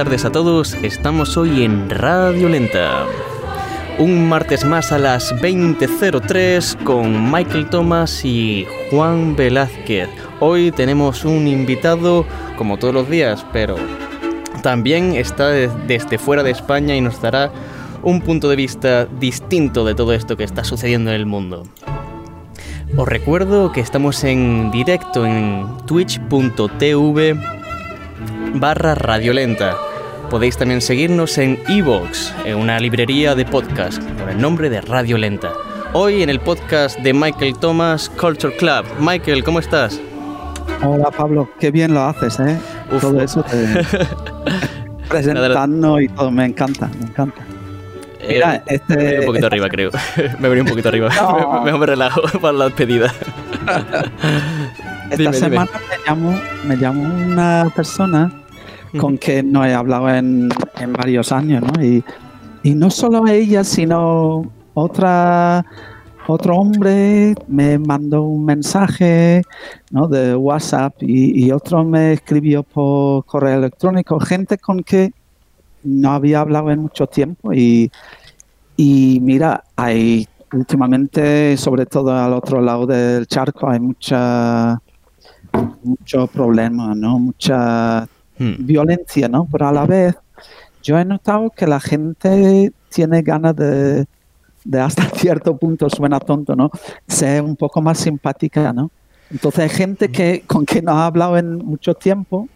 buenas tardes a todos. Estamos hoy en Radio Lenta. Un martes más a las 20.03 con Michael Thomas y Juan Velázquez. Hoy tenemos un invitado como todos los días, pero también está desde fuera de España y nos dará un punto de vista distinto de todo esto que está sucediendo en el mundo. Os recuerdo que estamos en directo en twitch.tv barra radiolenta. Podéis también seguirnos en Evox, en una librería de podcast con el nombre de Radio Lenta. Hoy en el podcast de Michael Thomas Culture Club. Michael, ¿cómo estás? Hola Pablo, qué bien lo haces, ¿eh? Todo eso presentando y todo, me encanta, me encanta. Mira, eh, este, me un poquito arriba, creo. me venía un poquito arriba. Mejor me relajo para la despedida. Esta semana Me, llamo, me llamo una persona con que no he hablado en, varios años, ¿no? Y, no solo ella, sino otra otro hombre me mandó un mensaje ¿no? de WhatsApp y, otro me escribió por correo electrónico, gente con que no había hablado en mucho tiempo y, y mira, hay últimamente, sobre todo al otro lado del charco, hay mucha mucho problema, ¿no? Mucha Hmm. violencia, ¿no? Pero a la vez yo he notado que la gente tiene ganas de, hasta cierto punto, suena tonto, ¿no? Ser un poco más simpática, ¿no? Entonces hay gente hmm. que con que no ha hablado en mucho tiempo,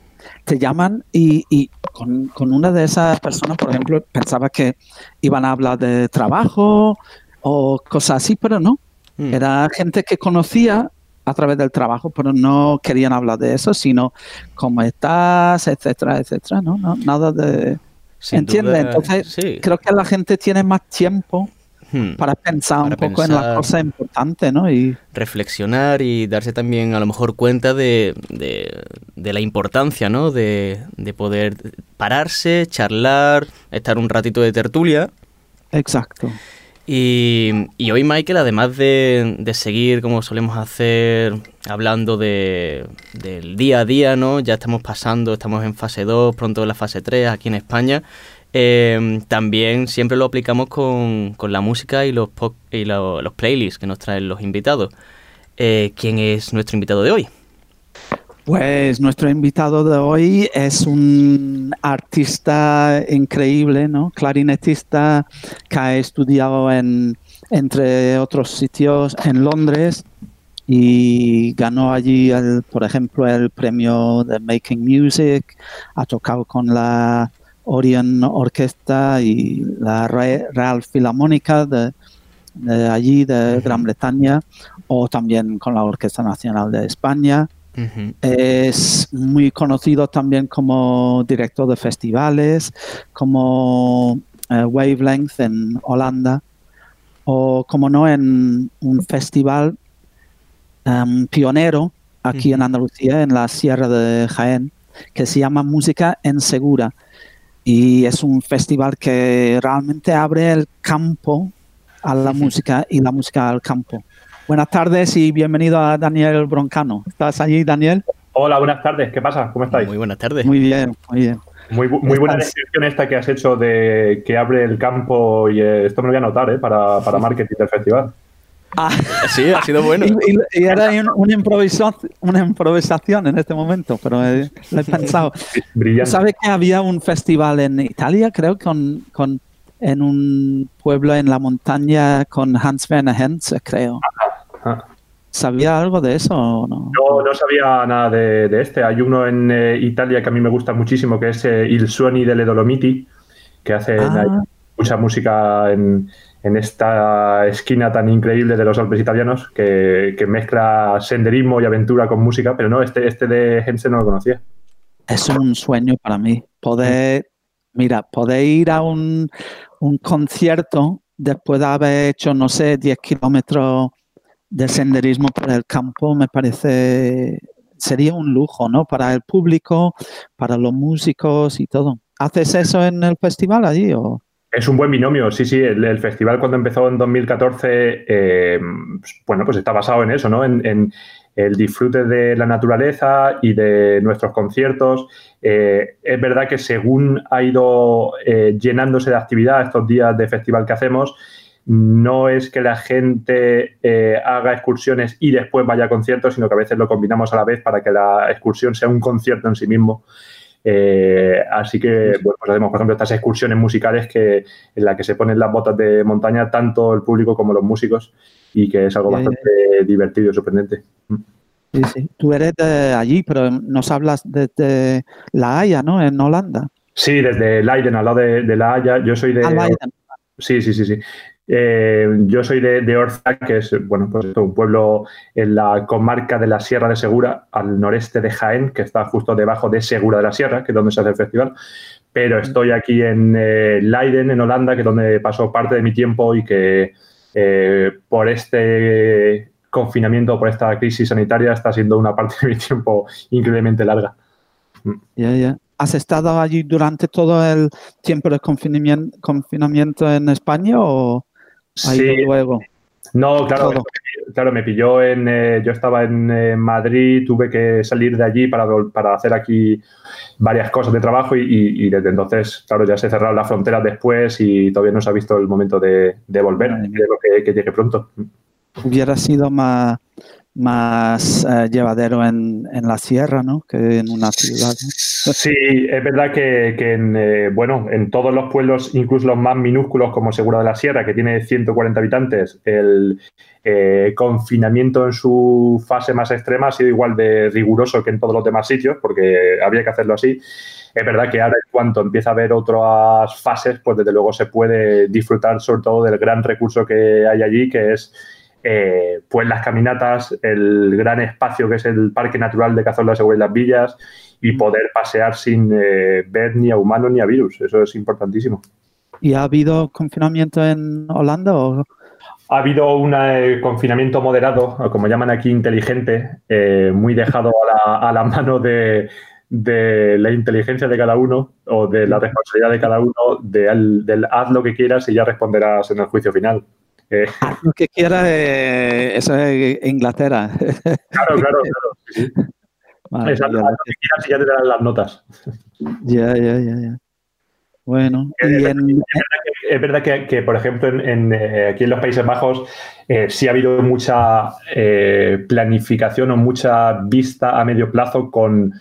te llaman y, con, una de esas personas, por ejemplo, pensaba que iban a hablar de trabajo o cosas así, pero no. Hmm. Era gente que conocía a través del trabajo, pero no querían hablar de eso, sino cómo estás, etcétera, etcétera, ¿no? nada de... ¿Entiendes? Entonces, creo que la gente tiene más tiempo hmm. para pensar un poco en las cosas importantes, ¿no? Y reflexionar y darse también a lo mejor cuenta de, de, la importancia, ¿no? De, de, poder pararse, charlar, estar un ratito de tertulia. Exacto. Y, hoy, Michael, además de, seguir como solemos hacer, hablando de, del día a día, ¿no? Ya estamos pasando, estamos en fase 2, pronto en la fase 3 aquí en España. Eh, también siempre lo aplicamos con, la música y los, y los playlists que nos traen los invitados. Eh, ¿Quién es nuestro invitado de hoy? Pues nuestro invitado de hoy es un artista increíble, ¿no? Clarinetista que ha estudiado en, entre otros sitios en Londres y ganó allí, el, por ejemplo, el premio de Making Music, ha tocado con la Orion Orquesta y la Real Filarmónica de, de allí, de Gran Bretaña, o también con la Orquesta Nacional de España es muy conocido también como director de festivales, como eh, Wavelength en Holanda, o como no en un festival em, pionero aquí en Andalucía, en la Sierra de Jaén, que se llama Música en Segura. Y es un festival que realmente abre el campo a la música y la música al campo. Buenas tardes y bienvenido a Daniel Broncano. ¿Estás allí, Daniel? Hola, buenas tardes. ¿Qué pasa? ¿Cómo estáis? Muy buenas tardes. Muy bien, muy bien. Muy, buena descripción esta que has hecho de que abre el campo y eh, esto me lo voy a anotar ¿eh? para, para marketing del festival. Ah, sí, ha sido bueno. Y, era una, improvisación, una improvisación en este momento, pero lo he pensado. Brillante. ¿Sabe que había un festival en Italia, creo, con, con en un pueblo en la montaña con Hans Werner Henze, creo? ¿Sabía algo de eso o no? No, no sabía nada de, este. Hay uno en eh, Italia que a mí me gusta muchísimo, que es eh, Il Suoni delle Dolomiti, que hace ah. mucha música en, esta esquina tan increíble de los Alpes italianos, que, mezcla senderismo y aventura con música, pero no, este, este de Hense no lo conocía. Es un sueño para mí poder, mira, poder ir a un, un concierto después de haber hecho, no sé, 10 kilómetros de senderismo por el campo me parece sería un lujo, ¿no? Para el público, para los músicos y todo. ¿Haces eso en el festival allí o? Es un buen binomio, sí, sí. El, festival cuando empezó en 2014, eh, bueno, pues está basado en eso, ¿no? En, el disfrute de la naturaleza y de nuestros conciertos. Eh, es verdad que según ha ido eh, llenándose de actividad estos días de festival que hacemos, no es que la gente eh, haga excursiones y después vaya a conciertos, sino que a veces lo combinamos a la vez para que la excursión sea un concierto en sí mismo. así que pues hacemos, por ejemplo, estas excursiones musicales que, en las que se ponen las botas de montaña tanto el público como los músicos y que es algo bastante divertido y sorprendente. Sí, sí. Tú eres de allí, pero nos hablas desde La Haya, ¿no? En Holanda. Sí, desde Leiden, al lado de, La Haya. Yo soy de... Ah, sí, sí, sí, sí. Eh, yo soy de, de, Orza, que es bueno, pues un pueblo en la comarca de la Sierra de Segura, al noreste de Jaén, que está justo debajo de Segura de la Sierra, que es donde se hace el festival. Pero estoy aquí en eh, Leiden, en Holanda, que es donde paso parte de mi tiempo y que eh, por este confinamiento, por esta crisis sanitaria, está siendo una parte de mi tiempo increíblemente larga. Ya, ya. ¿Has estado allí durante todo el tiempo de confinamiento, confinamiento en España o sí. luego? No, claro, claro, me pilló en. Eh, yo estaba en eh, Madrid, tuve que salir de allí para, para hacer aquí varias cosas de trabajo y, desde entonces, claro, ya se cerraron las fronteras después y todavía no se ha visto el momento de, volver. Creo que, que llegue pronto hubiera sido más, más eh, llevadero en, en, la sierra, ¿no? Que en una ciudad. Sí, es verdad que, que en, eh, bueno, en todos los pueblos, incluso los más minúsculos como Segura de la Sierra, que tiene 140 habitantes, el eh, confinamiento en su fase más extrema ha sido igual de riguroso que en todos los demás sitios, porque había que hacerlo así. Es verdad que ahora en cuanto empieza a haber otras fases, pues desde luego se puede disfrutar sobre todo del gran recurso que hay allí, que es eh, pues las caminatas, el gran espacio que es el Parque Natural de Cazorla Segura y las Villas y poder pasear sin eh, ver ni a humanos ni a virus. Eso es importantísimo. ¿Y ha habido confinamiento en Holanda o...? Ha habido un eh, confinamiento moderado, como llaman aquí, inteligente, muy dejado a la, mano de, la inteligencia de cada uno o de la responsabilidad de cada uno, del haz lo que quieras y ya responderás en el juicio final. Eh, lo que quiera, eh, eso es Inglaterra. Claro, claro, claro. Sí. Exacto, lo que quieras y ya te dan las notas. Ya, ya, ya, ya. Bueno, es, verdad que, por ejemplo, en, eh, aquí en los Países Bajos sí ha habido mucha planificación o mucha vista a medio plazo con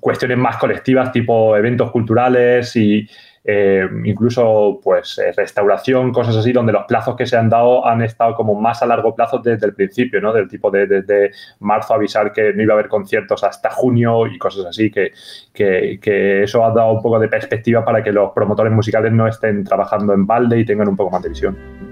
cuestiones más colectivas, tipo eventos culturales y eh, incluso pues eh, restauración, cosas así, donde los plazos que se han dado han estado como más a largo plazo desde el principio, ¿no? Del tipo de desde marzo avisar que no iba a haber conciertos hasta junio y cosas así, que, que, eso ha dado un poco de perspectiva para que los promotores musicales no estén trabajando en balde y tengan un poco más de visión.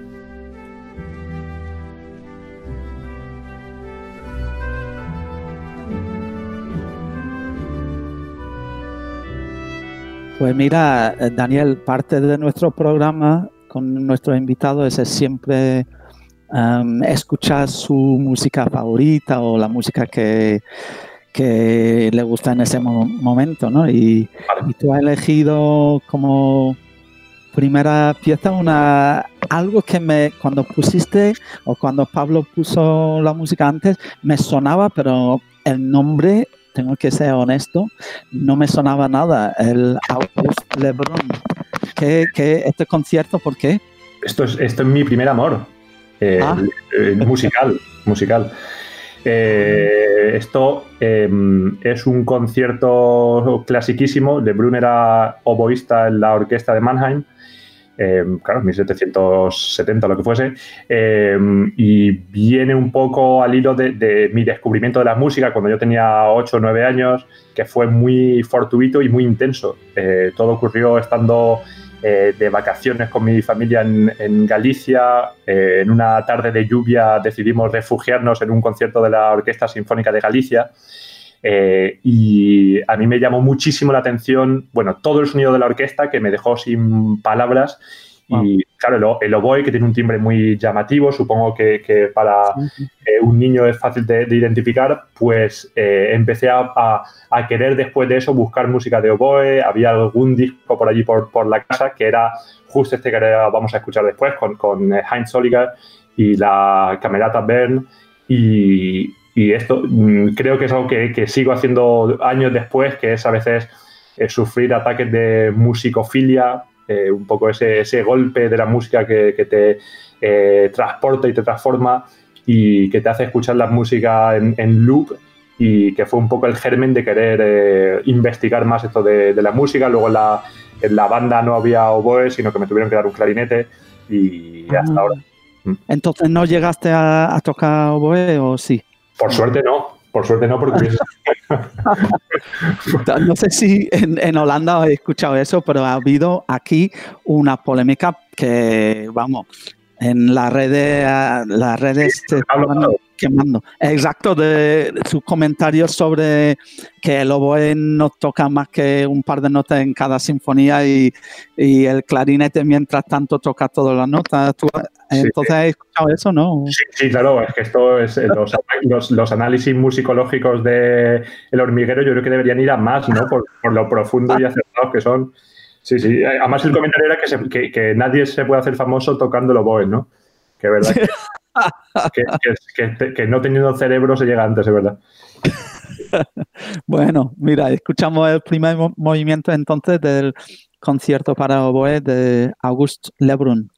Pues mira, eh, Daniel, parte de nuestro programa con nuestros invitados es siempre em, escuchar su música favorita o la música que, que le gusta en ese momento, ¿no? Y, tú has elegido como primera pieza una algo que me cuando pusiste o cuando Pablo puso la música antes me sonaba, pero el nombre tengo que ser honesto, no me sonaba nada el August Lebron. ¿Qué, qué este concierto por qué? Esto es, esto es mi primer amor eh, ah. eh, musical. musical. Eh, esto em, es un concierto clasiquísimo. Lebrun era oboísta en la orquesta de Mannheim eh, claro, 1770 lo que fuese, eh, y viene un poco al hilo de, mi descubrimiento de la música cuando yo tenía 8 o 9 años, que fue muy fortuito y muy intenso. Eh, todo ocurrió estando de vacaciones con mi familia en, Galicia. en una tarde de lluvia decidimos refugiarnos en un concierto de la Orquesta Sinfónica de Galicia. Y a mí me llamó muchísimo la atención, bueno, todo el sonido de la orquesta que me dejó sin palabras y claro, el, oboe, que tiene un timbre muy llamativo, supongo que, para eh, un niño es fácil de, identificar, pues eh, empecé a, querer después de eso buscar música de oboe. Había algún disco por allí por, por la casa que era justo este que vamos a escuchar después con, con eh, Heinz Soliger y la Camerata Bern. Y, esto mm, creo que es algo que, sigo haciendo años después, que es a veces eh, sufrir ataques de musicofilia, eh, un poco ese, ese, golpe de la música que, te eh, transporta y te transforma y que te hace escuchar la música en, loop y que fue un poco el germen de querer investigar más esto de, la música. Luego la, en la banda no había oboe, sino que me tuvieron que dar un clarinete y hasta ah. ahora. Mm. Entonces, ¿no llegaste a, tocar oboe o sí? Por suerte no, por suerte no, porque No sé si en, Holanda he escuchado eso, pero ha habido aquí una polémica que, vamos, en las redes, las redes quemando. Exacto, de sus comentarios sobre que el oboe no toca más que un par de notas en cada sinfonía y, el clarinete mientras tanto toca todas las notas. entonces, ¿has escuchado eso, no? Sí, claro, es que esto es eh, los, análisis musicológicos de El hormiguero yo creo que deberían ir a más, ¿no? Por, lo profundo y acertados que son. Sí, sí. Además el comentario era que, que, nadie se puede hacer famoso tocando el oboe, ¿no? Que verdad que... que, no teniendo cerebro se llega antes, es verdad. bueno, mira, escuchamos el primer movimiento entonces del concierto para oboe de Auguste Lebrun.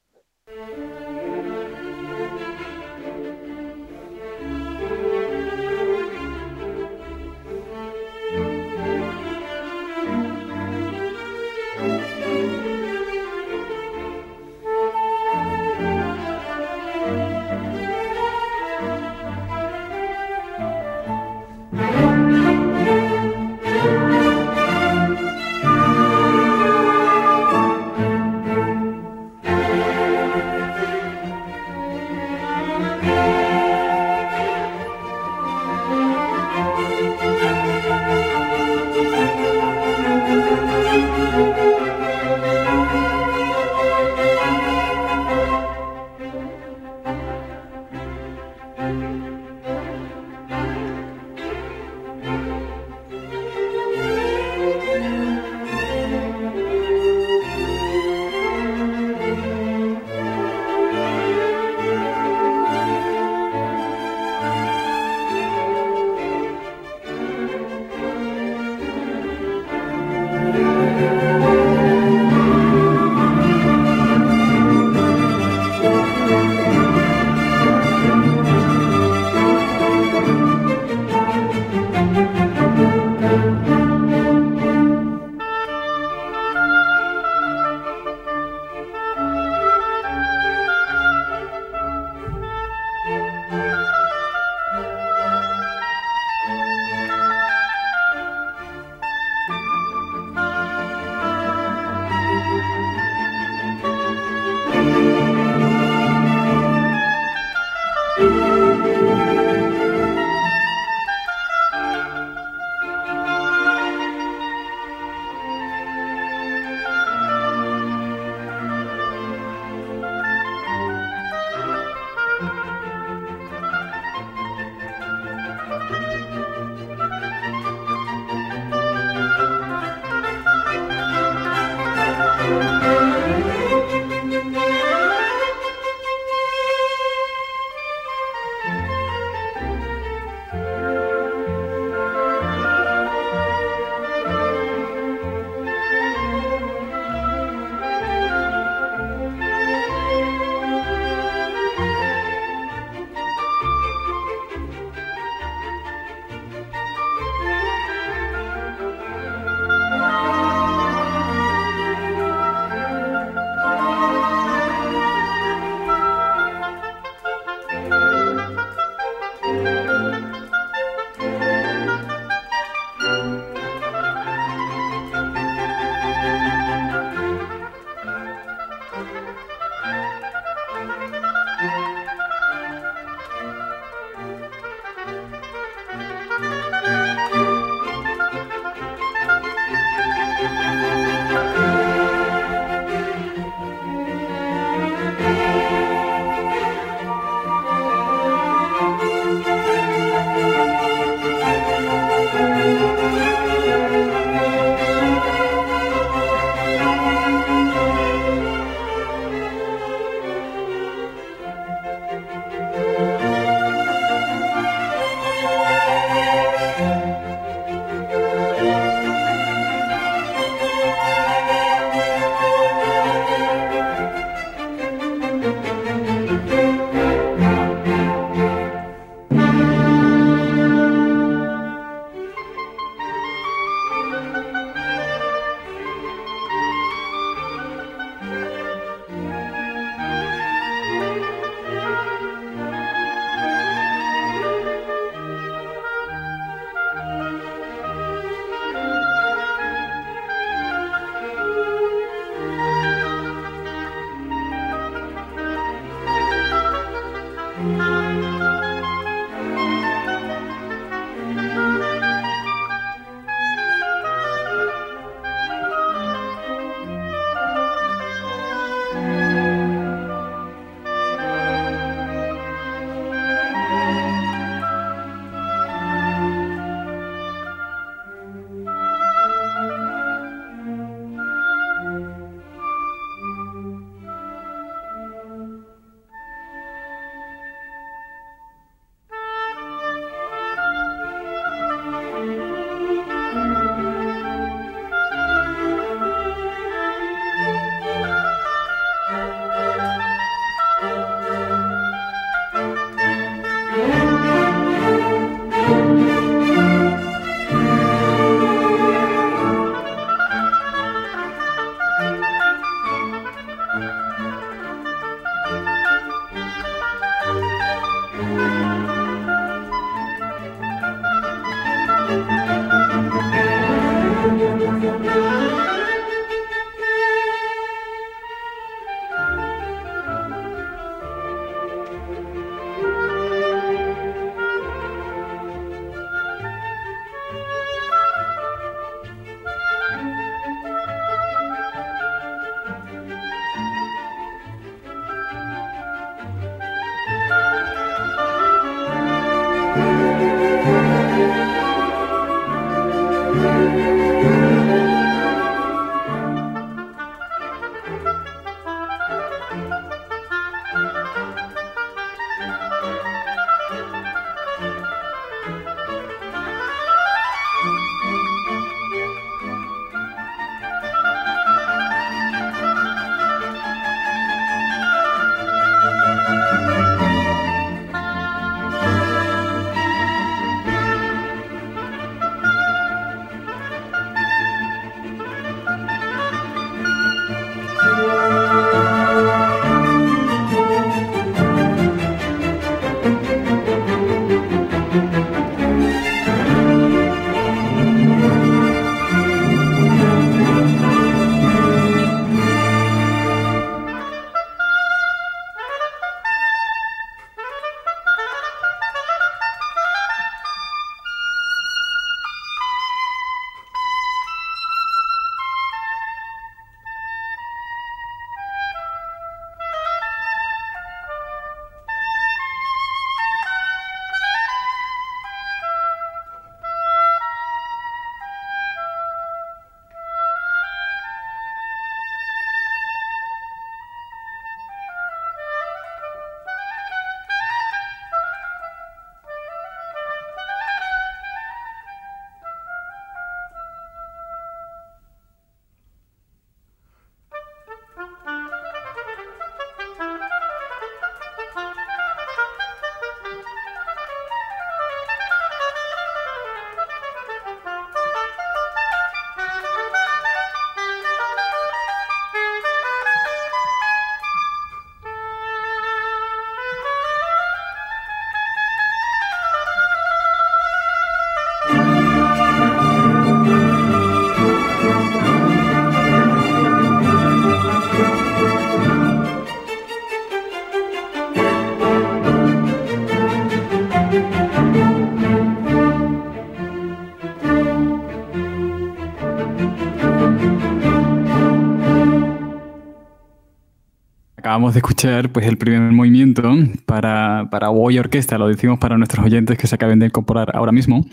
Acabamos de escuchar pues, el primer movimiento para, para Boy Orquesta, lo decimos para nuestros oyentes que se acaben de incorporar ahora mismo.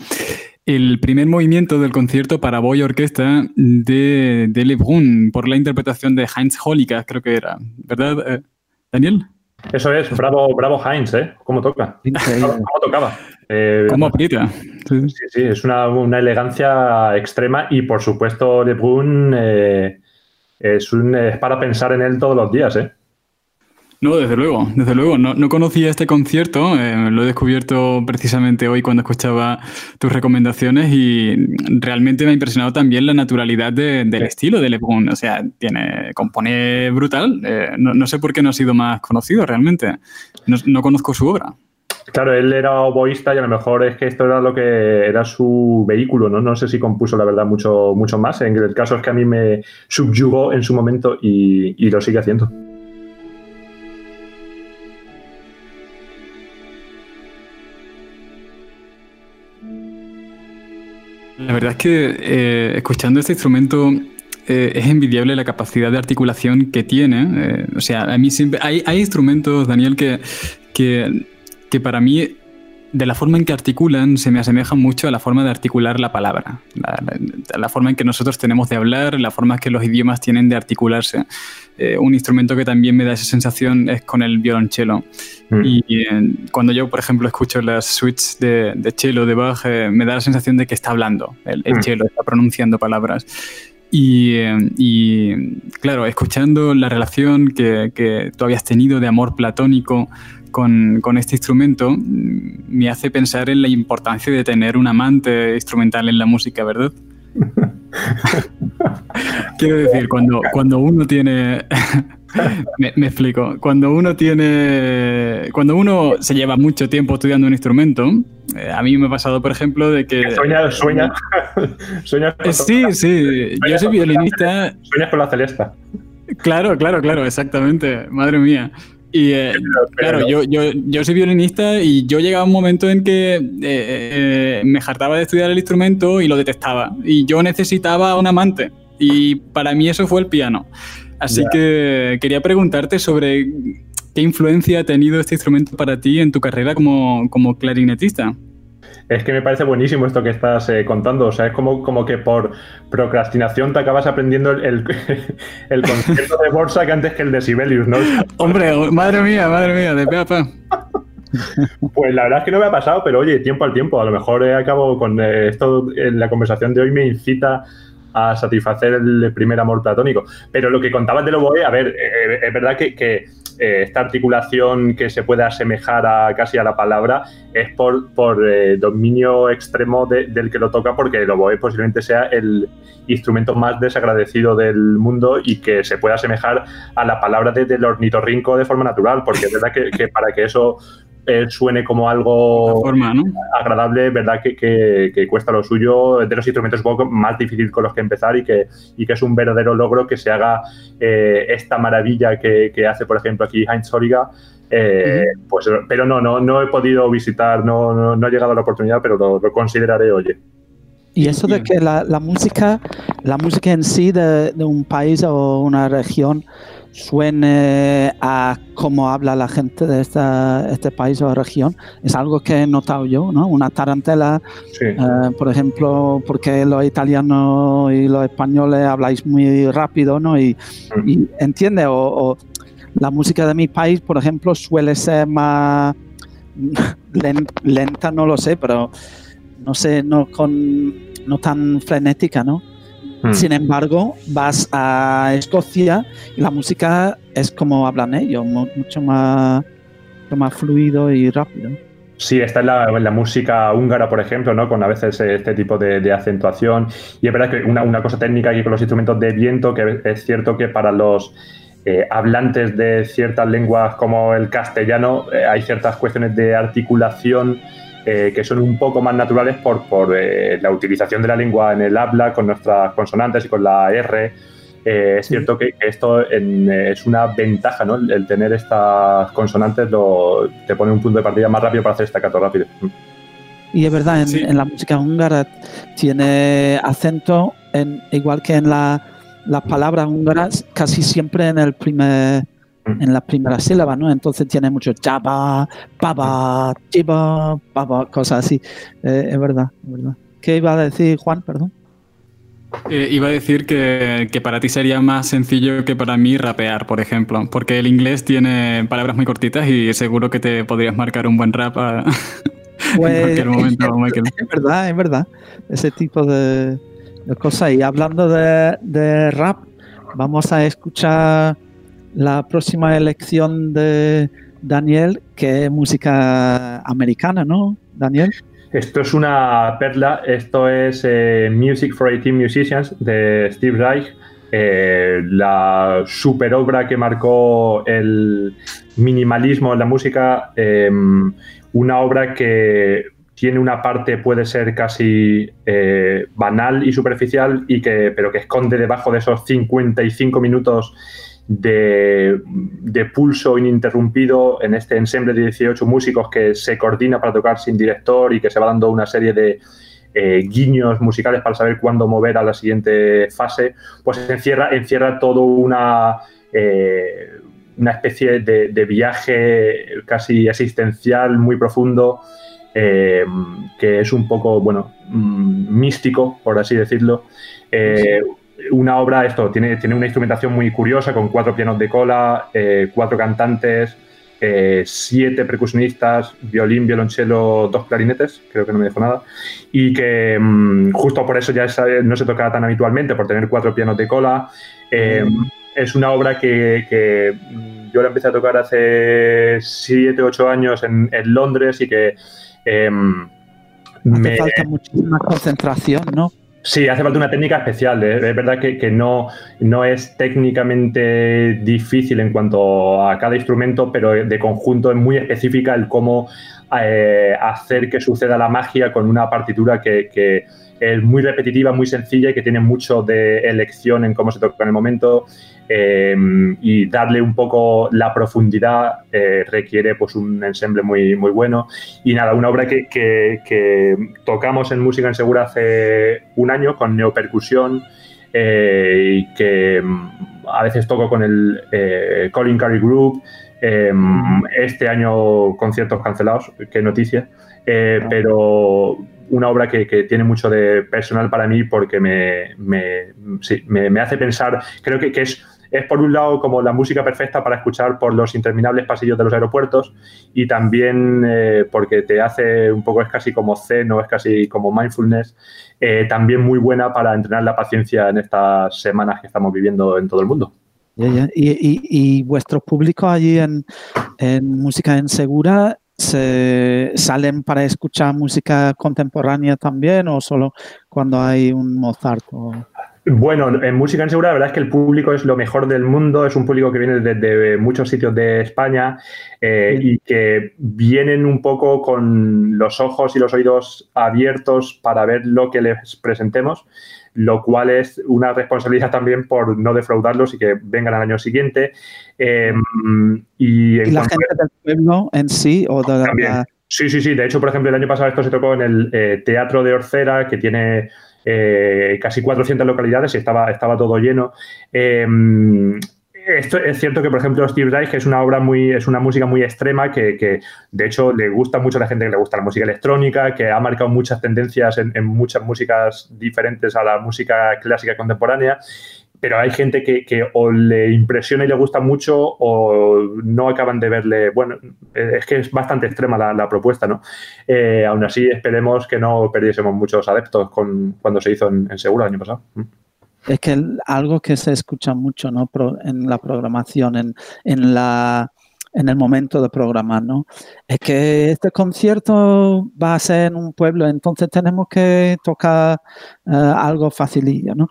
El primer movimiento del concierto para Boy Orquesta de, de Lebrun, por la interpretación de Heinz Holika, creo que era. ¿Verdad, eh, Daniel? Eso es, bravo, bravo Heinz, ¿eh? ¿Cómo toca? ¿Cómo, tocaba? Eh, ¿Cómo aprieta? Sí, sí, es una, una, elegancia extrema y por supuesto Lebrun eh, es, un, es para pensar en él todos los días, ¿eh? No, desde luego, desde luego. No, conocía este concierto, eh, lo he descubierto precisamente hoy cuando escuchaba tus recomendaciones y realmente me ha impresionado también la naturalidad del estilo de Le O sea, tiene, compone brutal. Eh, no, sé por qué no ha sido más conocido realmente. No, conozco su obra. Claro, él era oboísta y a lo mejor es que esto era lo que era su vehículo, ¿no? No sé si compuso, la verdad, mucho, mucho más. En el caso es que a mí me subyugó en su momento y lo sigue haciendo. La verdad es que eh, escuchando este instrumento eh, es envidiable la capacidad de articulación que tiene. Eh, o sea, a mí siempre. Hay, hay instrumentos, Daniel, que, que, que, para mí de la forma en que articulan se me asemeja mucho a la forma de articular la palabra, la, forma en que nosotros tenemos de hablar, la forma en que los idiomas tienen de articularse. Eh, un instrumento que también me da esa sensación es con el violonchelo. Mm. Y eh, cuando yo, por ejemplo, escucho las suites de, de cello de Bach, eh, me da la sensación de que está hablando, el, el mm. cello está pronunciando palabras. Y, y, claro, escuchando la relación que, que, tú habías tenido de amor platónico con, con, este instrumento, me hace pensar en la importancia de tener un amante instrumental en la música, ¿verdad? Quiero decir, cuando, cuando uno tiene... me, explico. Cuando uno tiene... Cuando uno se lleva mucho tiempo estudiando un instrumento, eh, a mí me ha pasado, por ejemplo, de que... Sueña, sueña. sueña eh, sí, sí. Yo soy violinista. Sueñas con la celesta. Claro, claro, claro, exactamente. Madre mía. Y eh, claro, yo, yo, yo, soy violinista y yo llegaba a un momento en que eh, eh, me hartaba de estudiar el instrumento y lo detestaba. Y yo necesitaba un amante. Y para mí eso fue el piano. Así que quería preguntarte sobre qué influencia ha tenido este instrumento para ti en tu carrera como, como clarinetista. Es que me parece buenísimo esto que estás eh, contando. O sea, es como, como que por procrastinación te acabas aprendiendo el, el, concepto de bolsa que antes que el de Sibelius, ¿no? Hombre, madre mía, madre mía, de pe Pues la verdad es que no me ha pasado, pero oye, tiempo al tiempo. A lo mejor eh, acabo con eh, esto, en la conversación de hoy me incita a satisfacer el primer amor platónico. Pero lo que contabas de Loboe, a ver, es verdad que eh, esta articulación que se puede asemejar a casi a la palabra es por, por eh, dominio extremo del que lo toca, porque el oboe posiblemente sea el instrumento más desagradecido del mundo y que se puede asemejar a la palabra de, del ornitorrinco de forma natural, porque es verdad que para que eso eh, suene como algo agradable, verdad que, cuesta lo suyo, de los instrumentos más difícil con los que empezar y que, y que es un verdadero logro que se haga eh, esta maravilla que, hace, por ejemplo, aquí Heinz Horiga. Eh, pues, pero no, no, no he podido visitar, no, no, he llegado a la oportunidad, pero lo, consideraré, oye. Y eso de que la, música, la música en sí de, de, un país o una región suene a cómo habla la gente de este país o región. Es algo que he notado yo, ¿no? Una tarantela, eh, por ejemplo, porque los italianos y los españoles habláis muy rápido, ¿no? Y, mm. entiende, o, la música de mi país, por ejemplo, suele ser más lenta, no lo sé, pero no sé, no, con, no tan frenética, ¿no? Hmm. Sin embargo, vas a Escocia y la música es como hablan ellos, mucho más, más fluido y rápido. Sí, está en la, música húngara, por ejemplo, ¿no? con a veces este tipo de, acentuación. Y es verdad que una, cosa técnica aquí con los instrumentos de viento, que es cierto que para los eh, hablantes de ciertas lenguas como el castellano eh, hay ciertas cuestiones de articulación eh, que son un poco más naturales por, eh, la utilización de la lengua en el habla, con nuestras consonantes y con la R. Eh, es cierto que, esto es una ventaja, ¿no? El, tener estas consonantes lo, te pone un punto de partida más rápido para hacer estacato rápido. Y es verdad, en, la música húngara tiene acento, en, igual que en las palabras húngaras, casi siempre en el primer en las primeras sílabas, ¿no? Entonces tiene mucho chaba, paba, chiba, paba, cosas así. Eh, es verdad, es verdad. ¿Qué iba a decir Juan, perdón? Eh, iba a decir que, para ti sería más sencillo que para mí rapear, por ejemplo, porque el inglés tiene palabras muy cortitas y seguro que te podrías marcar un buen rap a, en pues, cualquier momento, Michael. Es verdad, es verdad. Ese tipo de, cosas. Y hablando de, de rap, vamos a escuchar la próxima elección de Daniel, que es música americana, ¿no, Daniel? Esto es una perla, esto es eh, Music for 18 Musicians de Steve Reich, eh, la super obra que marcó el minimalismo en la música, em, una obra que tiene una parte, puede ser casi eh, banal y superficial, y que, pero que esconde debajo de esos 55 minutos de, pulso ininterrumpido en este ensemble de 18 músicos que se coordina para tocar sin director y que se va dando una serie de eh, guiños musicales para saber cuándo mover a la siguiente fase, pues encierra, encierra todo una, eh, una especie de, viaje casi existencial muy profundo. Eh, que es un poco, bueno, mm, místico, por así decirlo una obra, esto, tiene, tiene una instrumentación muy curiosa con cuatro pianos de cola, eh, cuatro cantantes, eh, siete percusionistas, violín, violonchelo, dos clarinetes, creo que no me dejo nada, y que mm, justo por eso ya no se toca tan habitualmente, por tener cuatro pianos de cola. Eh, es una obra que, mm, yo la empecé a tocar hace siete, ocho años en, Londres y que... me falta muchísima concentración, ¿no? Sí, hace falta una técnica especial. ¿eh? Es verdad que, no, no, es técnicamente difícil en cuanto a cada instrumento, pero de conjunto es muy específica el cómo eh, hacer que suceda la magia con una partitura que, que, es muy repetitiva, muy sencilla y que tiene mucho de elección en cómo se toca en el momento. Em, y darle un poco la profundidad eh, requiere pues un ensemble muy, muy bueno. Y nada, una obra que, que, tocamos en Música en Segura hace un año con neopercusión eh, y que mm, a veces toco con el eh, Colin Curry Group. Em, este año conciertos cancelados, qué noticia. pero una obra que, tiene mucho de personal para mí porque me, me, hace pensar, creo que, es, es por un lado como la música perfecta para escuchar por los interminables pasillos de los aeropuertos y también eh, porque te hace un poco, es casi como zen o es casi como mindfulness, eh, también muy buena para entrenar la paciencia en estas semanas que estamos viviendo en todo el mundo. Y, vuestro público allí en, en Música en Segura se salen para escuchar música contemporánea también o solo cuando hay un Mozart? Bueno, en música en segura, la verdad es que el público es lo mejor del mundo, es un público que viene desde muchos sitios de España eh, y que vienen un poco con los ojos y los oídos abiertos para ver lo que les presentemos lo cual es una responsabilidad también por no defraudarlos y que vengan al año siguiente. Em, y, la gente del pueblo en sí o de la... Sí, sí, sí. De hecho, por ejemplo, el año pasado esto se tocó en el eh, Teatro de Orcera, que tiene eh, casi 400 localidades y estaba, estaba todo lleno. Em, esto es cierto que, por ejemplo, Steve Reich es una obra muy, es una música muy extrema que, de hecho, le gusta mucho a la gente que le gusta la música electrónica, que ha marcado muchas tendencias en, muchas músicas diferentes a la música clásica contemporánea. Pero hay gente que, o le impresiona y le gusta mucho o no acaban de verle. Bueno, es que es bastante extrema la, propuesta, ¿no? Eh, aún así, esperemos que no perdiésemos muchos adeptos con, cuando se hizo en, en Seguro el año pasado. Mm es que algo que se escucha mucho ¿no? en la programación, en, en, la, en el momento de programar, ¿no? es que este concierto va a ser en un pueblo, entonces tenemos que tocar eh, algo facilillo, ¿no?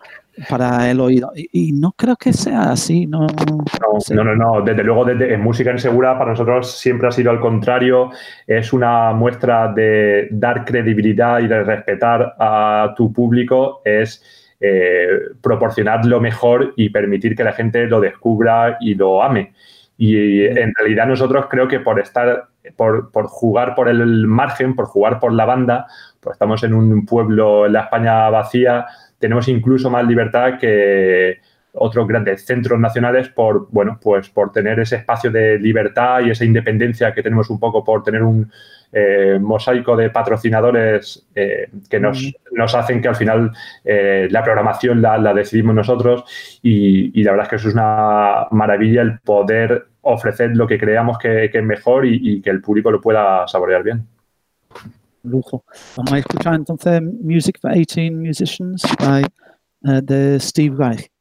Para el oído. Y, no creo que sea así. No, no, no, Desde luego, desde, en música insegura para nosotros siempre ha sido al contrario. Es una muestra de dar credibilidad y de respetar a tu público. Es eh, proporcionar lo mejor y permitir que la gente lo descubra y lo ame. Y en realidad nosotros creo que por estar, por, jugar por el margen, por jugar por la banda, pues estamos en un pueblo en la España vacía, tenemos incluso más libertad que otros grandes centros nacionales por, bueno, pues por tener ese espacio de libertad y esa independencia que tenemos un poco por tener un, eh, mosaico de patrocinadores eh, que nos, nos, hacen que al final eh, la programación la, decidimos nosotros y, la verdad es que eso es una maravilla el poder ofrecer lo que creamos que, es mejor y, que el público lo pueda saborear bien. Lujo. Vamos a escuchar entonces Music for 18 Musicians by, uh, de Steve Reich.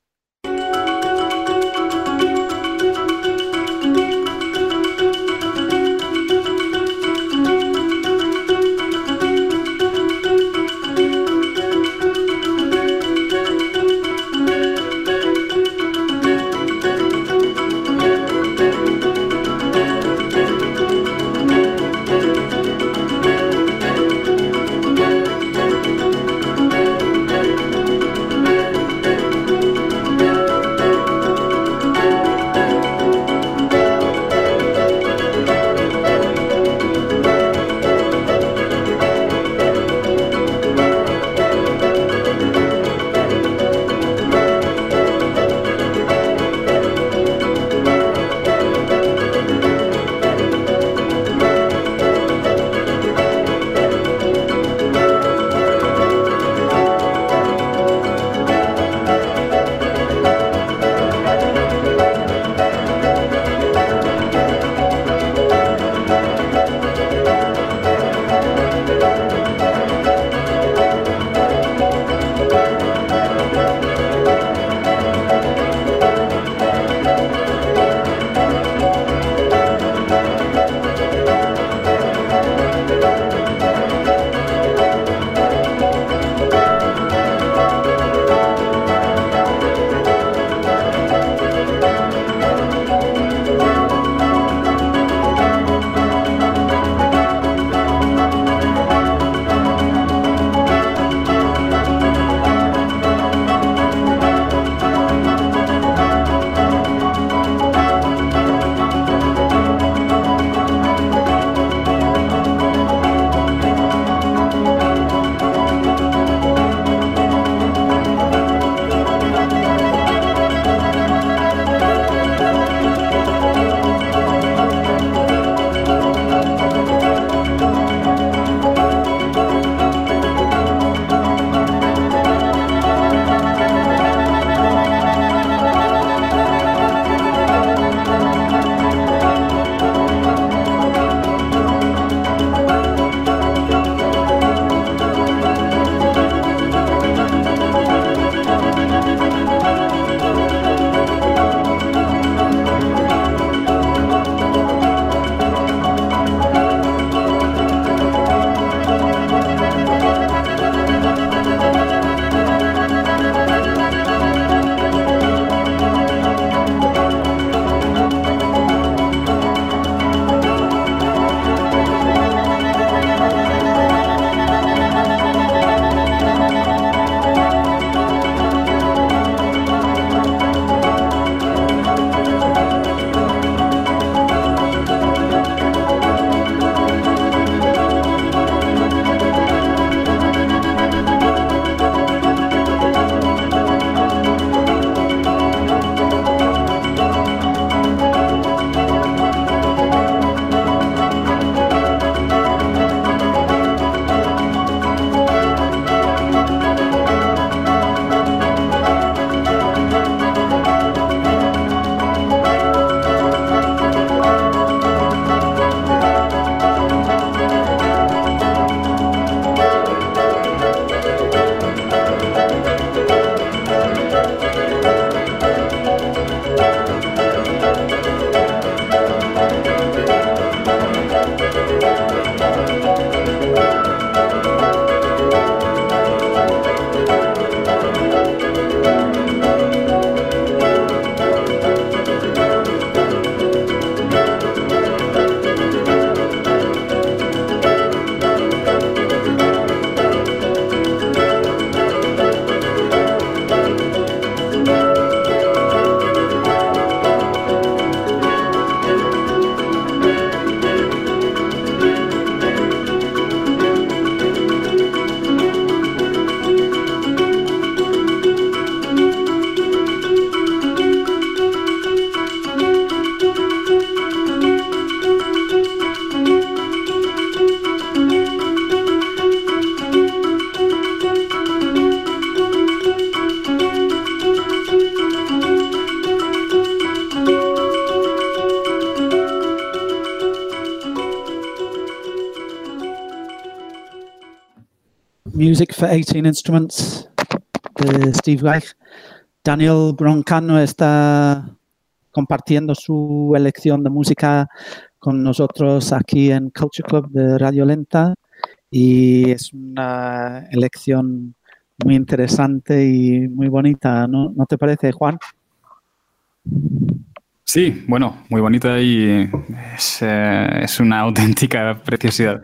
Music for 18 Instruments de Steve Reich. Daniel Broncano está compartiendo su elección de música con nosotros aquí en Culture Club de Radio Lenta y es una elección muy interesante y muy bonita, ¿no, ¿No te parece, Juan? Sí, bueno, muy bonita y es, eh, una auténtica preciosidad.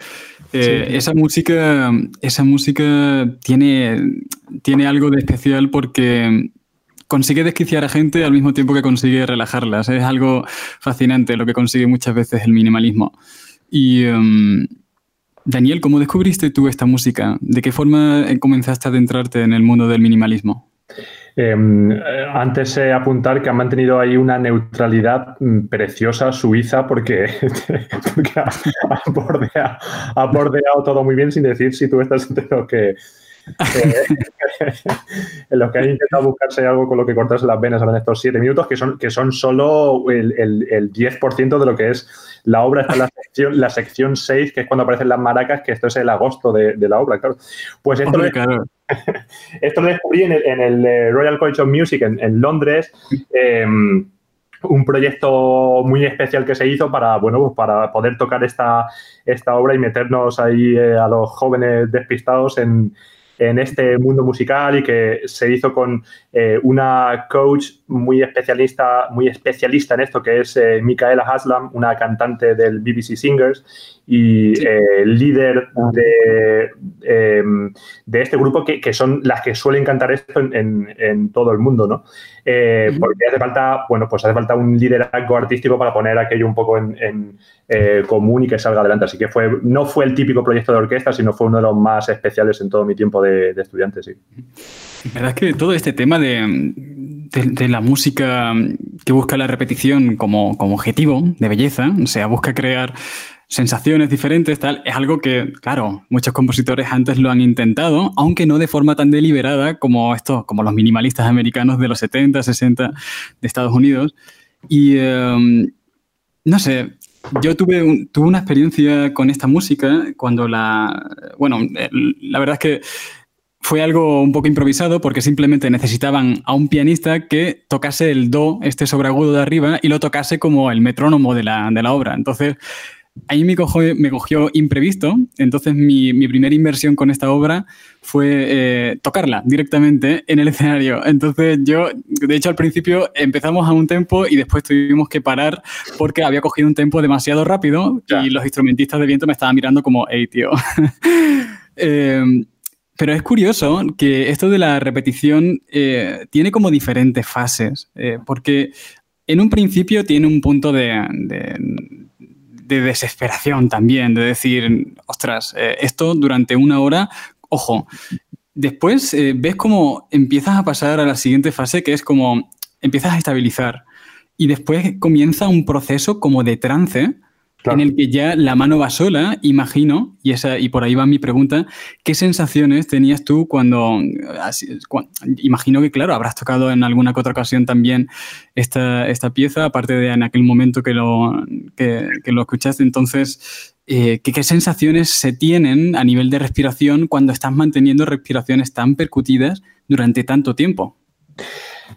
Eh, esa música, esa música tiene, tiene algo de especial porque consigue desquiciar a gente al mismo tiempo que consigue relajarlas. Es algo fascinante lo que consigue muchas veces el minimalismo. Y em, Daniel, ¿cómo descubriste tú esta música? ¿De qué forma comenzaste a adentrarte en el mundo del minimalismo? Em, antes de apuntar que han mantenido ahí una neutralidad mm, preciosa suiza porque, ha, bordeado, todo muy bien sin decir si tú estás entero que, en lo que hay intentado buscarse algo con lo que cortarse las venas en estos siete minutos, que son, que son solo el, el, 10% de lo que es la obra. Está en la sección, la sección 6, que es cuando aparecen las maracas, que esto es el agosto de, la obra, claro. Pues esto, lo, esto lo descubrí en el, eh, Royal College of Music en, Londres. Em, un proyecto muy especial que se hizo para, bueno, pues para poder tocar esta, esta obra y meternos ahí eh, a los jóvenes despistados en, en este mundo musical y que se hizo con eh, una coach muy especialista, muy especialista en esto, que es eh, Micaela Haslam, una cantante del BBC Singers y eh, líder de, em, de, este grupo que, son las que suelen cantar esto en, todo el mundo, ¿no? Eh, porque hace falta, bueno, pues hace falta un liderazgo artístico para poner aquello un poco en, común y que salga adelante. Así que fue, no fue el típico proyecto de orquesta, sino fue uno de los más especiales en todo mi tiempo de, de estudiante, sí. La verdad es que todo este tema de, la música que busca la repetición como, como objetivo de belleza, o sea, busca crear sensaciones diferentes, tal, es algo que, claro, muchos compositores antes lo han intentado, aunque no de forma tan deliberada como estos, como los minimalistas americanos de los 70, 60 de Estados Unidos. Y em, no sé, yo tuve, tuve una experiencia con esta música cuando la, bueno, la verdad es que fue algo un poco improvisado porque simplemente necesitaban a un pianista que tocase el do, este sobreagudo de arriba, y lo tocase como el metrónomo de la, de la obra. Entonces, ahí me cogió, me cogió imprevisto, entonces mi, mi, primera inversión con esta obra fue eh, tocarla directamente en el escenario. Entonces yo, de hecho al principio empezamos a un tempo y después tuvimos que parar porque había cogido un tempo demasiado rápido y los instrumentistas de viento me estaban mirando como, hey tío. Em, pero es curioso que esto de la repetición eh, tiene como diferentes fases, eh, porque en un principio tiene un punto de de desesperación también, de decir, ostras, eh, esto durante una hora, ojo, después ves cómo empiezas a pasar a la siguiente fase, que es como empiezas a estabilizar. Y después comienza un proceso como de trance en el que ya la mano va sola, imagino, y, esa, y por ahí va mi pregunta, ¿qué sensaciones tenías tú cuando, imagino que claro, habrás tocado en alguna otra ocasión también esta, esta pieza, aparte de en aquel momento que lo, que, lo escuchaste, entonces, eh, ¿qué, sensaciones se tienen a nivel de respiración cuando estás manteniendo respiraciones tan percutidas durante tanto tiempo?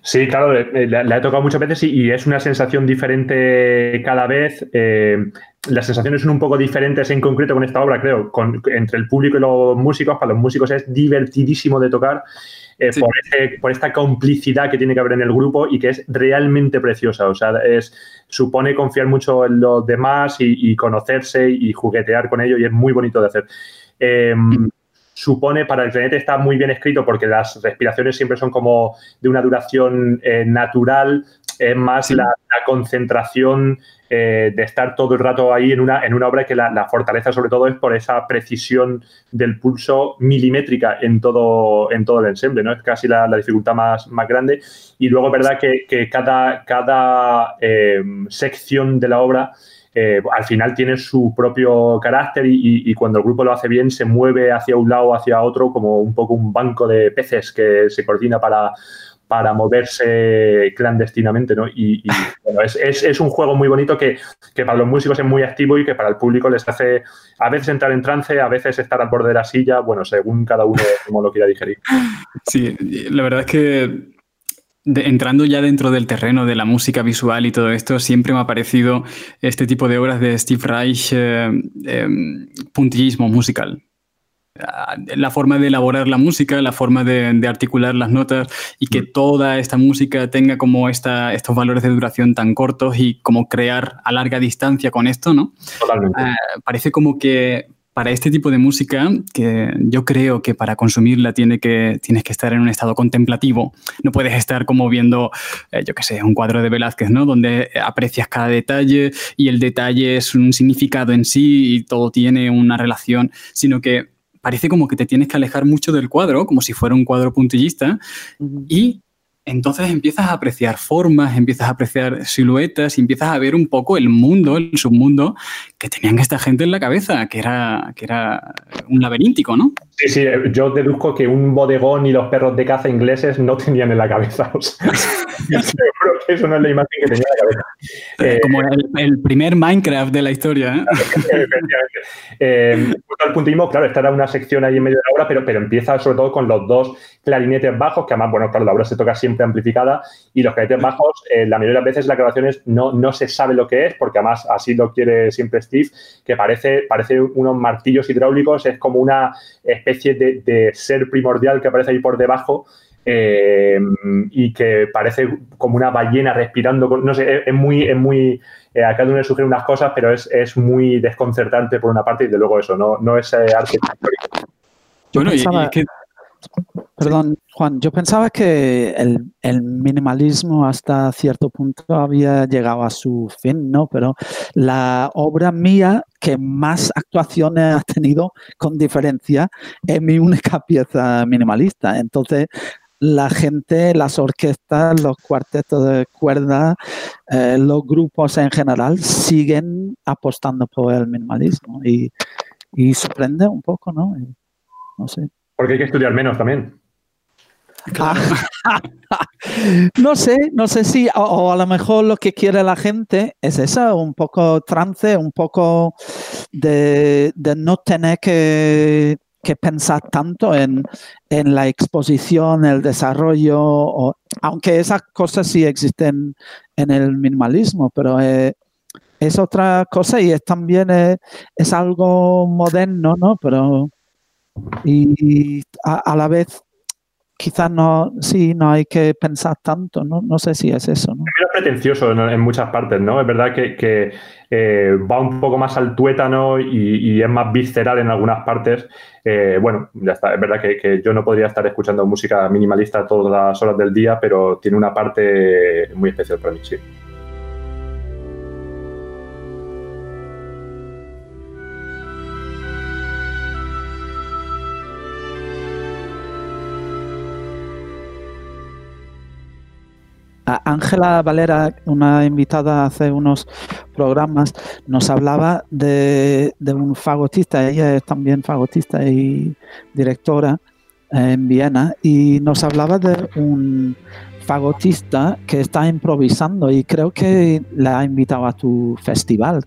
Sí, claro, la, he tocado muchas veces y, es una sensación diferente cada vez. Eh, las sensaciones son un poco diferentes en concreto con esta obra, creo, entre el público y los músicos. Para los músicos es divertidísimo de tocar eh, por, esta complicidad que tiene que haber en el grupo y que es realmente preciosa. O sea, es, supone confiar mucho en los demás y, conocerse y juguetear con ellos y es muy bonito de hacer. Em, supone, para el clarinete está muy bien escrito porque las respiraciones siempre son como de una duración eh, natural, es más la, concentración eh, de estar todo el rato ahí en una, en una obra que la, fortaleza sobre todo es por esa precisión del pulso milimétrica en todo, en todo el ensemble, ¿no? Es casi la, dificultad más, más grande. Y luego es verdad que, cada, cada eh, sección de la obra eh, al final tiene su propio carácter y, cuando el grupo lo hace bien se mueve hacia un lado o hacia otro como un poco un banco de peces que se coordina para, para moverse clandestinamente, ¿no? Y, bueno, es, un juego muy bonito que, para los músicos es muy activo y que para el público les hace a veces entrar en trance, a veces estar al borde de la silla, bueno, según cada uno como lo quiera digerir. Sí, la verdad es que entrando ya dentro del terreno de la música visual y todo esto, siempre me ha parecido este tipo de obras de Steve Reich eh, em, puntillismo musical. Ah, la forma de elaborar la música, la forma de, articular las notas y que mm. toda esta música tenga como esta, estos valores de duración tan cortos y como crear a larga distancia con esto, ¿no? Totalmente. Ah, parece como que para este tipo de música, que yo creo que para consumirla tiene que, tienes que estar en un estado contemplativo. No puedes estar como viendo, eh, yo qué sé, un cuadro de Velázquez, ¿no? Donde aprecias cada detalle y el detalle es un significado en sí y todo tiene una relación, sino que parece como que te tienes que alejar mucho del cuadro, como si fuera un cuadro puntillista, y entonces empiezas a apreciar formas, empiezas a apreciar siluetas y empiezas a ver un poco el mundo, el submundo que tenían esta gente en la cabeza, que era, que era un laberíntico, ¿no? Sí, sí, yo deduzco que un bodegón y los perros de caza ingleses no tenían en la cabeza. seguro que eso no es la imagen que tenía en la cabeza. Eh, Como el, primer Minecraft de la historia. ¿eh? eh, al puntismo, claro, esta era una sección ahí en medio de la obra, pero, pero empieza sobre todo con los dos clarinetes bajos, que además, bueno, claro, la obra se toca siempre amplificada, y los clarinetes bajos, eh, la mayoría de las veces las grabaciones no, no se sabe lo que es, porque además así lo quiere siempre Steve, que parece, parece unos martillos hidráulicos, es como una especie de, ser primordial que aparece ahí por debajo. Eh, y que parece como una ballena respirando, no sé, es, muy, es muy, eh, a cada uno le sugiere unas cosas, pero es, es, muy desconcertante por una parte y de luego eso, no, no es arte histórico. Bueno, y, que Perdón, Juan, yo pensaba que el, minimalismo hasta cierto punto había llegado a su fin, ¿no? Pero la obra mía que más actuaciones ha tenido con diferencia es mi única pieza minimalista. Entonces, la gente, las orquestas, los cuartetos de cuerda, eh, los grupos en general siguen apostando por el minimalismo y, y sorprende un poco, ¿no? no sé. Porque hay que estudiar menos también. no sé, no sé si, o, a lo mejor lo que quiere la gente es eso, un poco trance, un poco de, no tener que, pensar tanto en, la exposición, el desarrollo, aunque esas cosas sí existen en el minimalismo, pero es, otra cosa y es también es, algo moderno, ¿no? Pero y a la vez quizás no, sí, no hay que pensar tanto, no, no sé si es eso. ¿no? Es pretencioso en, muchas partes, ¿no? Es verdad que, eh, va un poco más al tuétano y, es más visceral en algunas partes. Eh, bueno, ya está, es verdad que, que, yo no podría estar escuchando música minimalista todas las horas del día, pero tiene una parte muy especial para mí, sí. Ángela Valera, una invitada hace unos programas, nos hablaba de, un fagotista, ella es también fagotista y directora en Viena, y nos hablaba de un fagotista que está improvisando y creo que la ha invitado a tu festival.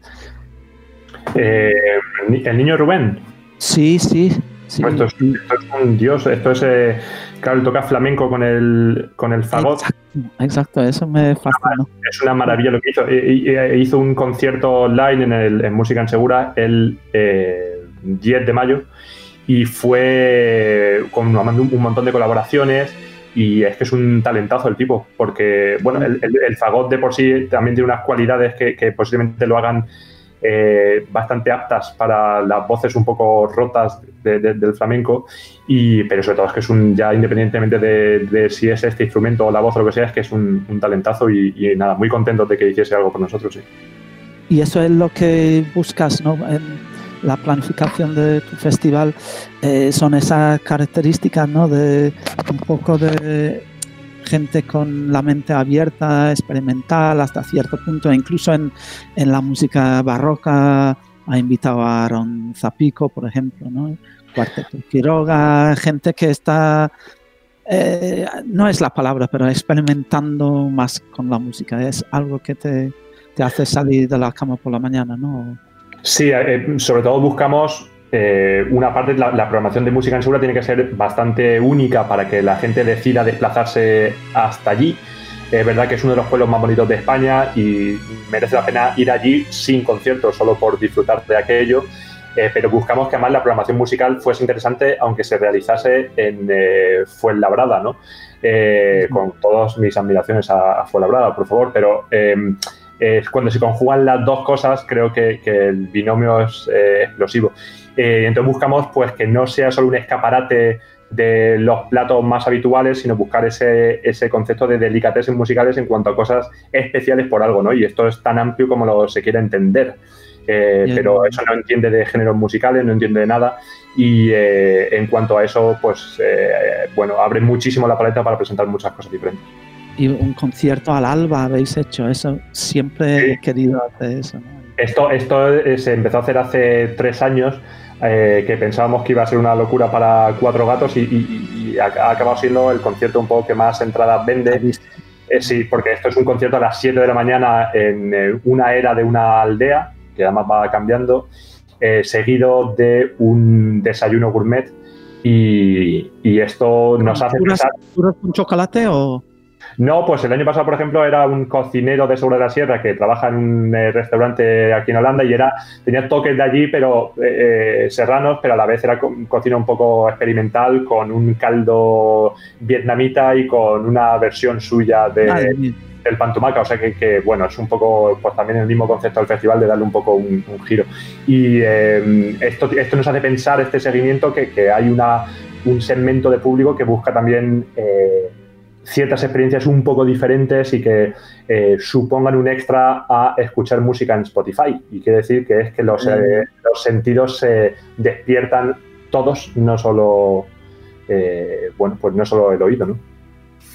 Eh, ¿El niño Rubén? Sí, sí. Pues esto, es, un dios, esto es, eh, claro, toca flamenco con el, con el fagot. Exacto, eso me fascinó. Es una maravilla lo que hizo. Hizo un concierto online en, el, en Música en Segura el 10 eh, de mayo y fue con un montón de colaboraciones y es que es un talentazo el tipo, porque bueno, el, el, fagot de por sí también tiene unas cualidades que, que posiblemente lo hagan eh, bastante aptas para las voces un poco rotas del flamenco, y, pero sobre todo es que es un, ya independientemente de, si es este instrumento o la voz o lo que sea, es que es un, talentazo y, nada, muy contento de que hiciese algo por nosotros. Sí. Y eso es lo que buscas, ¿no? En la planificación de tu festival, eh, son esas características, ¿no? De un poco de gente con la mente abierta, experimental hasta cierto punto, incluso en, la música barroca ha invitado a Aaron Zapico, por ejemplo, ¿no? Cuarteto Quiroga, gente que está eh, no es la palabra, pero experimentando más con la música. Es algo que te, te hace salir de la cama por la mañana, ¿no? Sí, eh, sobre todo buscamos eh, una parte, la, la, programación de música en Segura tiene que ser bastante única para que la gente decida desplazarse hasta allí. Es verdad que es uno de los pueblos más bonitos de España y merece la pena ir allí sin conciertos, solo por disfrutar de aquello. Eh, pero buscamos que además la programación musical fuese interesante, aunque se realizase en eh, Fuenlabrada, ¿no? Eh, con todas mis admiraciones a, a, Fuenlabrada, por favor, pero em, cuando se conjugan las dos cosas, creo que, que el binomio es explosivo. Entonces buscamos pues que no sea solo un escaparate de los platos más habituales, sino buscar ese, ese concepto de delicatessen musicales en cuanto a cosas especiales por algo, ¿no? Y esto es tan amplio como lo se quiere entender. Eh, pero eso no entiende de géneros musicales, no entiende de nada. Y eh, en cuanto a eso, pues eh, bueno, abre muchísimo la paleta para presentar muchas cosas diferentes. Y un concierto al alba habéis hecho eso, siempre he querido hacer eso. Esto, esto se empezó a hacer hace tres años. Que pensábamos que iba a ser una locura para cuatro gatos y, ha, acabado siendo el concierto un poco que más entradas vende. sí, porque esto es un concierto a las 7 de la mañana en una era de una aldea que además va cambiando, eh, seguido de un desayuno gourmet. Y, esto nos hace pensar. un chocolate o.? No, pues el año pasado, por ejemplo, era un cocinero de Segura de la Sierra que trabaja en un eh, restaurante aquí en Holanda y era tenía toques de allí, pero eh, serranos, pero a la vez era cocina un poco experimental con un caldo vietnamita y con una versión suya de, el Pantumaca, o sea que, bueno, es un poco pues también el mismo concepto del festival de darle un poco un, giro. Y eh, esto, esto nos hace pensar, este seguimiento, que, hay una, un segmento de público que busca también eh, ciertas experiencias un poco diferentes y que eh, supongan un extra a escuchar música en Spotify. Y quiere decir que es que los, los sentidos se despiertan todos, no solo, bueno, pues no solo el oído, ¿no?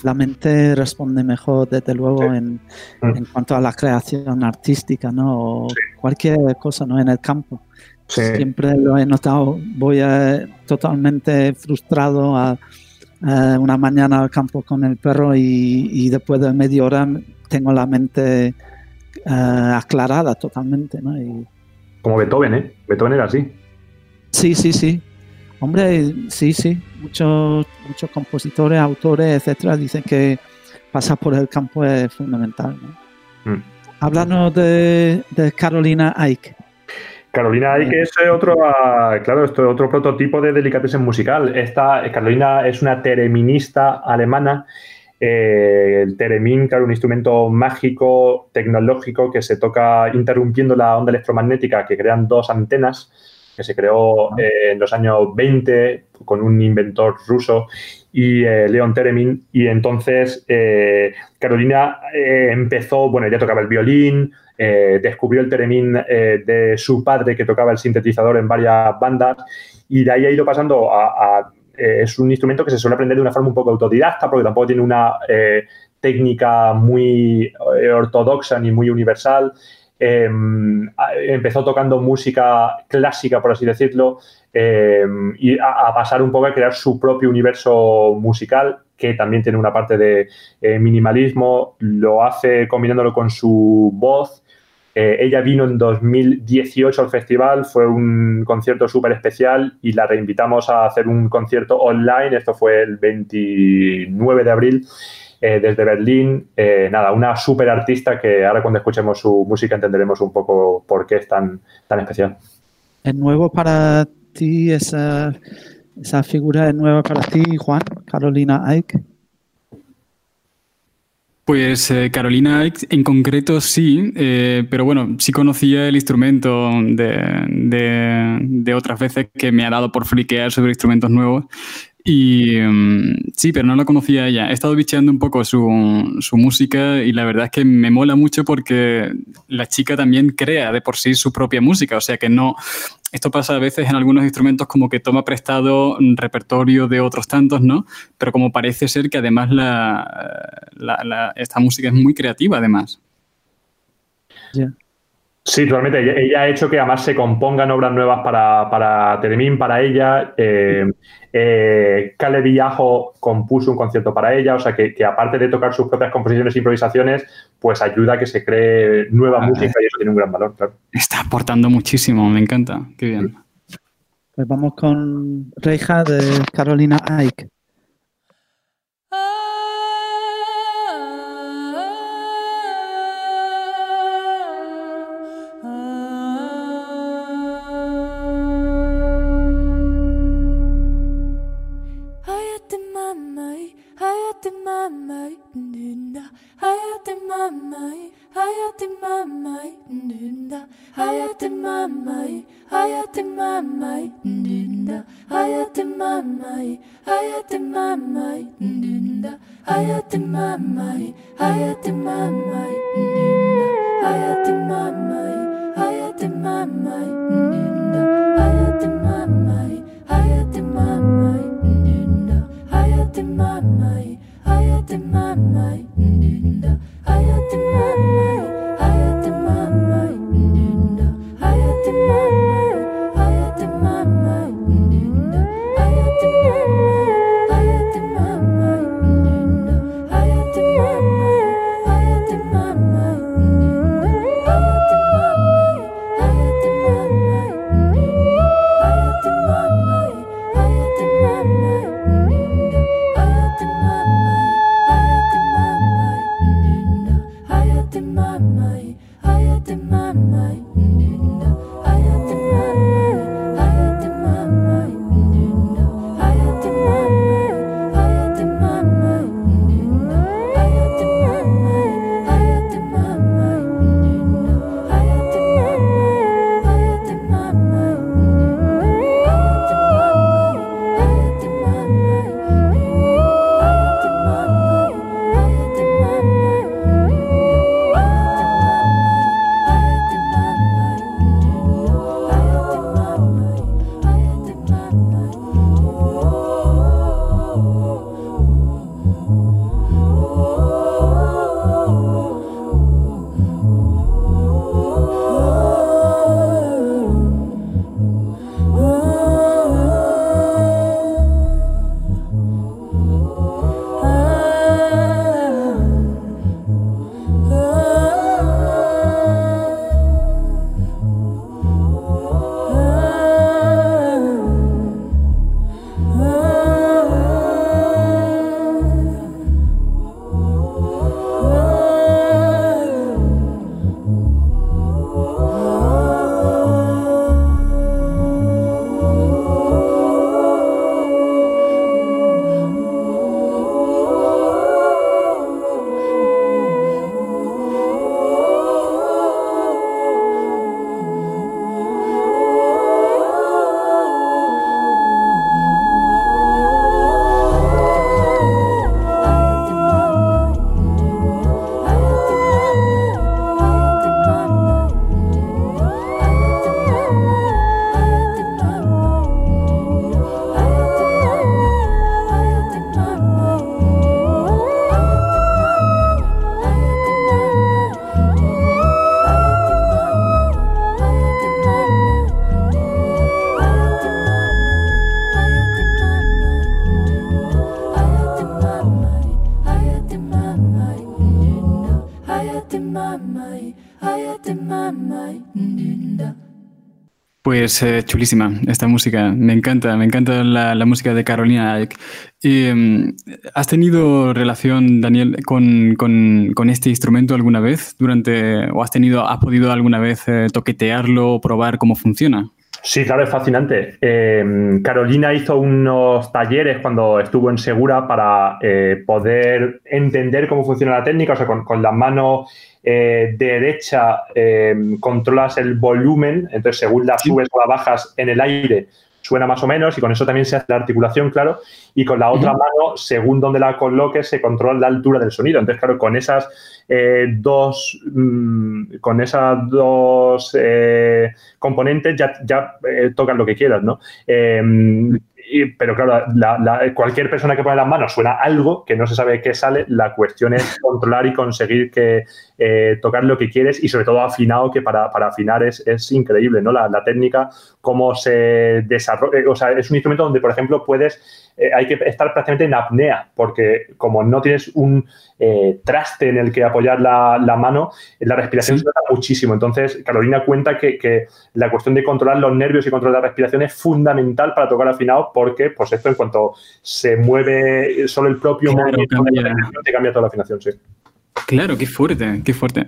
la mente responde mejor, desde luego, en, mm. en, cuanto a la creación artística, ¿no? O cualquier cosa, ¿no? En el campo. Siempre lo he notado. Voy totalmente frustrado a, una mañana al campo con el perro y, después de media hora tengo la mente eh, aclarada totalmente, ¿no? Como Beethoven, ¿eh? Beethoven era así. Sí, sí, sí. Hombre, sí, sí, muchos, muchos compositores, autores, etcétera, dicen que pasar por el campo es fundamental. ¿no? Mm. Háblanos de, Carolina Ike. Carolina Ike es otro, ah, claro, esto otro prototipo de delicatessen musical. Esta, Carolina es una tereminista alemana. Eh, el teremin, claro, un instrumento mágico, tecnológico, que se toca interrumpiendo la onda electromagnética que crean dos antenas que se creó eh, en los años 20 con un inventor ruso y eh, Leon Teremin. Y entonces eh, Carolina empezó, bueno, ella tocaba el violín, descubrió el Teremin de su padre que tocaba el sintetizador en varias bandas y de ahí ha ido pasando a... es un instrumento que se suele aprender de una forma un poco autodidacta porque tampoco tiene una técnica muy ortodoxa ni muy universal. Em, empezó tocando música clásica, por así decirlo, em, y a, pasar un poco a crear su propio universo musical, que también tiene una parte de eh, minimalismo, lo hace combinándolo con su voz. Eh, ella vino en 2018 al festival, fue un concierto súper especial y la reinvitamos a hacer un concierto online, esto fue el 29 de abril. Eh, desde Berlín. Eh, nada, una súper artista que ahora cuando escuchemos su música entenderemos un poco por qué es tan, tan especial. ¿Es nuevo para ti esa, esa figura? ¿Es nueva para ti, Juan? Carolina Ike. Pues eh, Carolina en concreto sí, pero bueno, sí conocía el instrumento de, de, de, otras veces que me ha dado por friquear sobre instrumentos nuevos y mm, sí, pero no la conocía ella. He estado bicheando un poco su, su, música y la verdad es que me mola mucho porque la chica también crea de por sí su propia música. O sea que no. Esto pasa a veces en algunos instrumentos como que toma prestado repertorio de otros tantos, ¿no? Pero como parece ser que además la, la, esta música es muy creativa, además. Sí, totalmente. Ella, ha hecho que además se compongan obras nuevas para, para Telemín, para ella. Eh, eh, Cale Villajo compuso un concierto para ella, o sea que, aparte de tocar sus propias composiciones e improvisaciones, pues ayuda a que se cree nueva música y eso tiene un gran valor, claro. Está aportando muchísimo, me encanta. Qué bien. Pues vamos con Reija de Carolina Ike. hayati mamai hayati mamai ninna hayati mamai hayati mamai ninna hayati mamai hayati mamai ninna hayati mamai hayati mamai Pues eh, chulísima esta música, me encanta, me encanta la, música de Carolina em, ¿Has tenido relación, Daniel, con, este instrumento alguna vez durante, o has tenido, has podido alguna vez eh, toquetearlo o probar cómo funciona? Sí, claro, es fascinante. Em, Carolina hizo unos talleres cuando estuvo en Segura para eh, poder entender cómo funciona la técnica, o sea, con, con la mano eh, derecha em, controlas el volumen, entonces según la subes o la bajas en el aire, suena más o menos y con eso también se hace la articulación, claro, y con la otra mano, según donde la coloques, se controla la altura del sonido. Entonces, claro, con esas eh, dos, mm, con esas dos eh, componentes ya, ya tocas lo que quieras, ¿no? Em, pero claro, cualquier persona que pone las manos suena algo que no se sabe qué sale. La cuestión es controlar y conseguir que eh, tocar lo que quieres y sobre todo afinado, que para, afinar es, increíble, ¿no? La, la técnica, cómo se desarrolla. O sea, es un instrumento donde, por ejemplo, puedes eh, hay que estar prácticamente en apnea, porque como no tienes un eh, traste en el que apoyar la, mano, la respiración se nota muchísimo. Entonces, Carolina cuenta que, la cuestión de controlar los nervios y controlar la respiración es fundamental para tocar afinado, porque, pues esto, en cuanto se mueve solo el propio movimiento, te cambia toda la afinación, sí. Claro, qué fuerte, qué fuerte.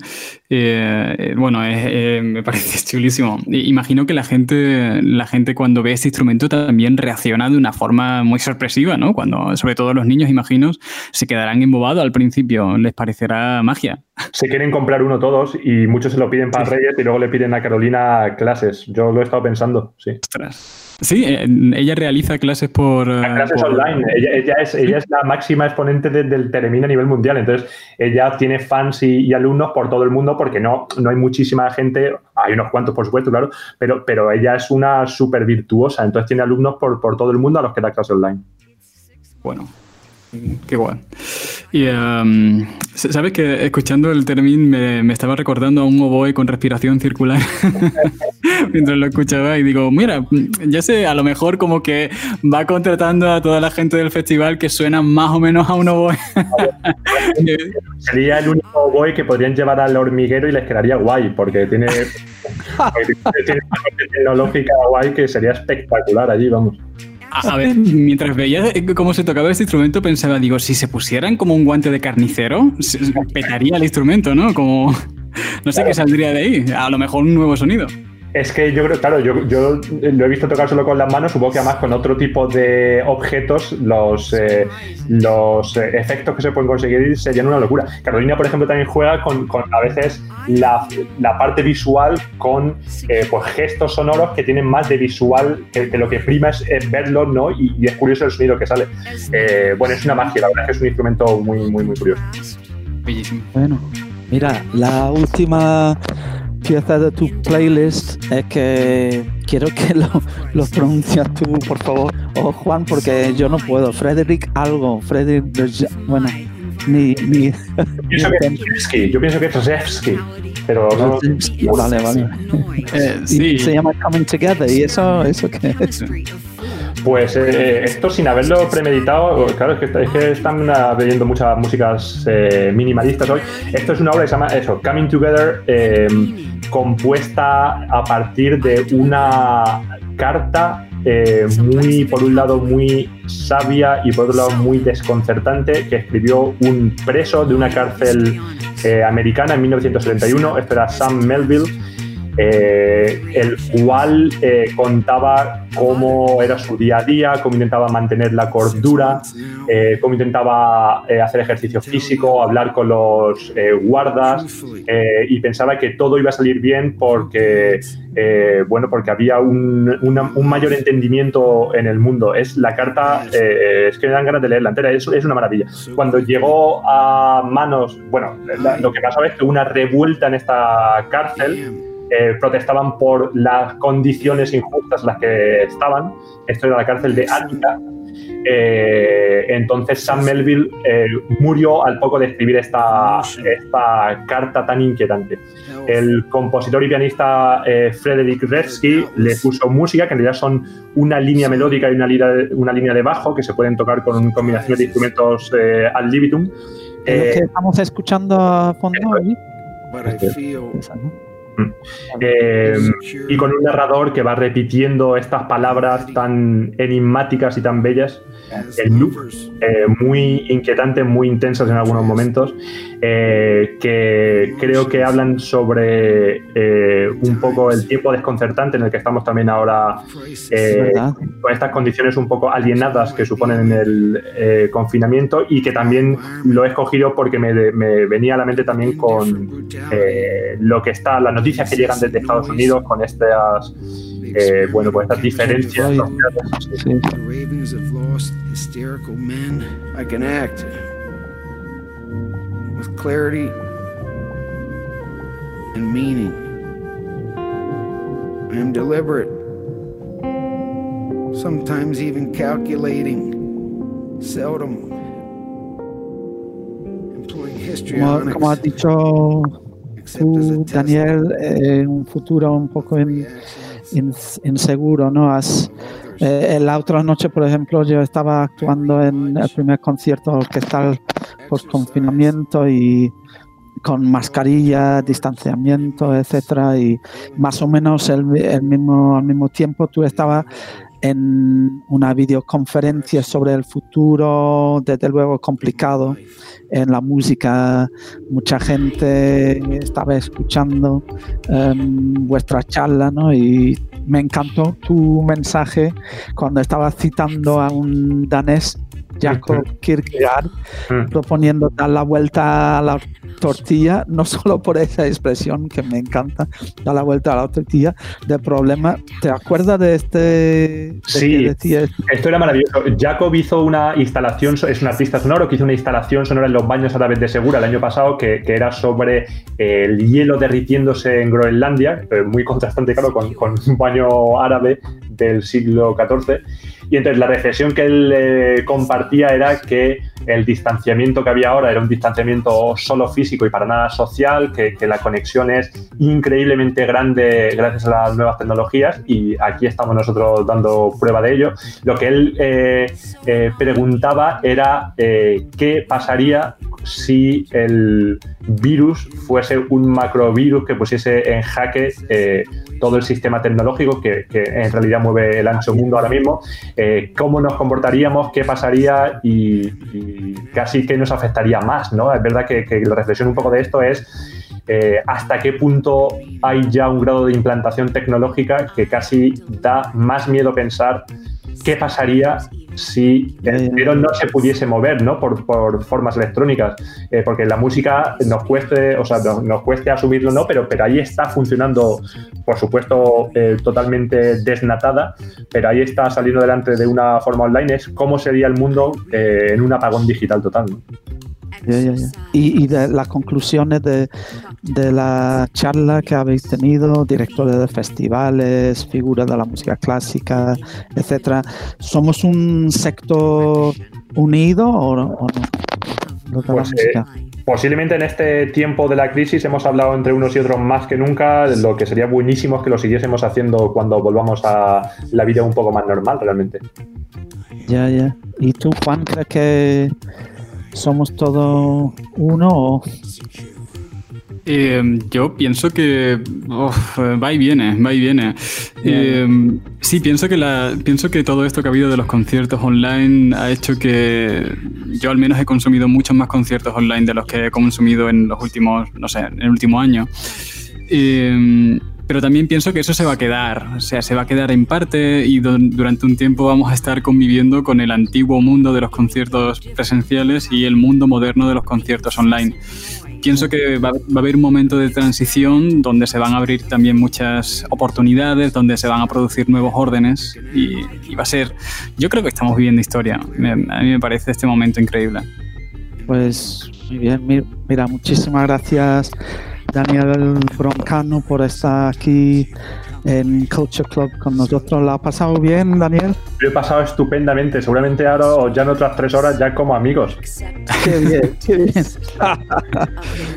Eh, bueno, me parece chulísimo. Imagino que la gente, la gente cuando ve este instrumento también reacciona de una forma muy sorpresiva, ¿no? Cuando, sobre todo los niños, imagino, se quedarán embobados al principio, les parecerá magia. Se quieren comprar uno todos y muchos se lo piden para Reyes y luego le piden a Carolina clases. Yo lo he estado pensando, sí. Ostras. Sí, eh, ella realiza clases por... Eh, clases online. Ella, es, ella, es, la máxima exponente del Teremín a nivel mundial. Entonces, ella tiene fans y, alumnos por todo el mundo porque no, no hay muchísima gente, hay unos cuantos, por supuesto, claro, pero, pero ella es una súper virtuosa. Entonces, tiene alumnos por, por todo el mundo a los que da clases online. Bueno, Qué guay. Y um, sabes que escuchando el término me, estaba recordando a un oboe con respiración circular mientras lo escuchaba y digo, mira, ya sé, a lo mejor como que va contratando a toda la gente del festival que suena más o menos a un oboe. Sería el único oboe que podrían llevar al hormiguero y les quedaría guay, porque tiene, tiene una tecnológica guay que sería espectacular allí, vamos a, ver, mientras veía cómo se tocaba este instrumento, pensaba, digo, si se pusieran como un guante de carnicero, petaría el instrumento, ¿no? Como, no sé qué saldría de ahí. A lo mejor un nuevo sonido. Es que yo creo, claro, yo, yo, lo he visto tocar solo con las manos, supongo que además con otro tipo de objetos los, eh, los eh, efectos que se pueden conseguir serían una locura. Carolina, por ejemplo, también juega con, a veces la, parte visual con eh, pues, gestos sonoros que tienen más de visual, que, lo que prima es, verlo, ¿no? Y, es curioso el sonido que sale. bueno, es una magia, la verdad es que es un instrumento muy, muy, muy curioso. Bellísimo. Bueno, mira, la última pieza de tu playlist es que quiero que lo, lo pronuncias tú, por favor, o Juan, porque yo no puedo. Frederick algo, Frederick, bueno, ni... ni yo, pienso que, yo pienso que es Rosevsky, pero no... Vale, vale. Eh, sí. Se llama Coming Together, ¿y eso, eso qué es? Pues eh, esto sin haberlo premeditado, claro, es que, es que están leyendo muchas músicas eh, minimalistas hoy. Esto es una obra que se llama eso, Coming Together, eh, compuesta a partir de una carta muy, por un lado, muy sabia y por otro lado muy desconcertante que escribió un preso de una cárcel americana en 1971. Esto era Sam Melville eh, el cual eh, contaba cómo era su día a día, cómo intentaba mantener la cordura, eh, cómo intentaba hacer ejercicio físico, hablar con los guardas y pensaba que todo iba a salir bien porque, bueno, porque había un, mayor entendimiento en el mundo. Es la carta, es que me dan ganas de leerla entera, es, una maravilla. Cuando llegó a manos, bueno, lo que pasaba es que una revuelta en esta cárcel eh, protestaban por las condiciones injustas en las que estaban. Esto era la cárcel de Ática. Eh, entonces Sam Melville eh, murió al poco de escribir esta, esta carta tan inquietante. El compositor y pianista Frederick Revsky le puso música, que en realidad son una línea melódica y una, una línea de bajo que se pueden tocar con combinaciones de instrumentos al libitum. que estamos escuchando a fondo ahí. Mm. Eh, y con un narrador que va repitiendo estas palabras tan enigmáticas y tan bellas, eh, muy inquietante, muy intensas en algunos momentos, eh, que creo que hablan sobre un poco el tiempo desconcertante en el que estamos también ahora, con estas condiciones un poco alienadas que suponen el confinamiento y que también lo he escogido porque me, me venía a la mente también con lo que está, las noticias que llegan desde Estados Unidos con estas, eh, bueno, pues estas diferencias. With clarity and meaning. I am deliberate. sometimes even calculating, seldom como, como has dicho tú, Daniel, en eh, un futuro un poco inseguro, ¿no? Has, eh, la otra noche, por ejemplo, yo estaba actuando en el primer concierto orquestal post confinamiento y con mascarilla, distanciamiento, etcétera, y más o menos el, el mismo, al mismo tiempo tú estabas en una videoconferencia sobre el futuro, desde luego complicado en la música. Mucha gente estaba escuchando em, vuestra charla, ¿no? Y me encantó tu mensaje cuando estabas citando a un danés Jacob Kierkegaard mm. proponiendo dar la vuelta a la tortilla, no solo por esa expresión que me encanta, dar la vuelta a la tortilla del problema. ¿Te acuerdas de este? sí, esto era maravilloso. Jacob hizo una instalación, es un artista sonoro que hizo una instalación sonora en los baños a través de Segura el año pasado que, que era sobre el hielo derritiéndose en Groenlandia, eh, muy contrastante, claro, con, con un baño árabe del siglo XIV. Y entonces la reflexión que él eh, compartía era que el distanciamiento que había ahora era un distanciamiento solo físico y para nada social, que, la conexión es increíblemente grande gracias a las nuevas tecnologías y aquí estamos nosotros dando prueba de ello. Lo que él eh, eh, preguntaba era qué pasaría si el virus fuese un macrovirus que pusiese en jaque todo el sistema tecnológico que, en realidad mueve el ancho mundo ahora mismo, eh, cómo nos comportaríamos, qué pasaría y, casi qué nos afectaría más, ¿no? Es verdad que, la reflexión un poco de esto es eh, hasta qué punto hay ya un grado de implantación tecnológica que casi da más miedo pensar qué pasaría si el dinero no se pudiese mover ¿no? Por, por formas electrónicas. Eh, porque la música nos cueste, o sea, nos, cueste asumirlo, ¿no? Pero, pero ahí está funcionando, por supuesto, eh, totalmente desnatada, pero ahí está saliendo delante de una forma online. Es cómo sería el mundo eh, en un apagón digital total. Y, de las conclusiones de, de, la charla que habéis tenido, directores de festivales, figuras de la música clásica, etcétera, ¿somos un sector unido o, no? Pues, eh, posiblemente en este tiempo de la crisis hemos hablado entre unos y otros más que nunca, lo que sería buenísimo es que lo siguiésemos haciendo cuando volvamos a la vida un poco más normal realmente. Ya, ya. ¿Y tú, Juan, crees que somos todos uno eh, yo pienso que va y viene, va y viene. Eh, sí, pienso que la, pienso que todo esto que ha habido de los conciertos online ha hecho que yo al menos he consumido muchos más conciertos online de los que he consumido en los últimos, no sé, en el último año. Eh, pero también pienso que eso se va a quedar, o sea, se va a quedar en parte y durante un tiempo vamos a estar conviviendo con el antiguo mundo de los conciertos presenciales y el mundo moderno de los conciertos online. Pienso que va, a haber un momento de transición donde se van a abrir también muchas oportunidades, donde se van a producir nuevos órdenes y, va a ser, yo creo que estamos viviendo historia. a mí me parece este momento increíble. Pues muy bien, mira, muchísimas gracias Daniel Broncano por estar aquí en Culture Club con nosotros. ¿La ha pasado bien, Daniel? Lo he pasado estupendamente. Seguramente ahora ya en otras tres horas ya como amigos. Qué bien, qué bien.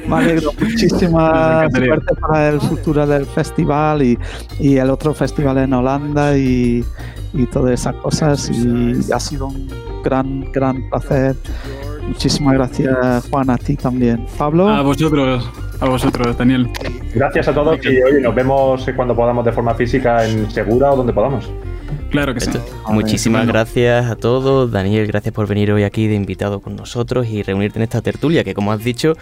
Me alegro. Muchísima suerte para el futuro del festival y, y el otro festival en Holanda y, y todas esas cosas. Y ha sido un gran, gran placer. Muchísimas gracias, Juan, a ti también. Pablo. A vosotros. A vosotros, Daniel. Gracias a todos y hoy nos vemos cuando podamos de forma física en Segura o donde podamos. Claro que sí. Muchísimas gracias a todos. Daniel, gracias por venir hoy aquí de invitado con nosotros y reunirte en esta tertulia, que como has dicho,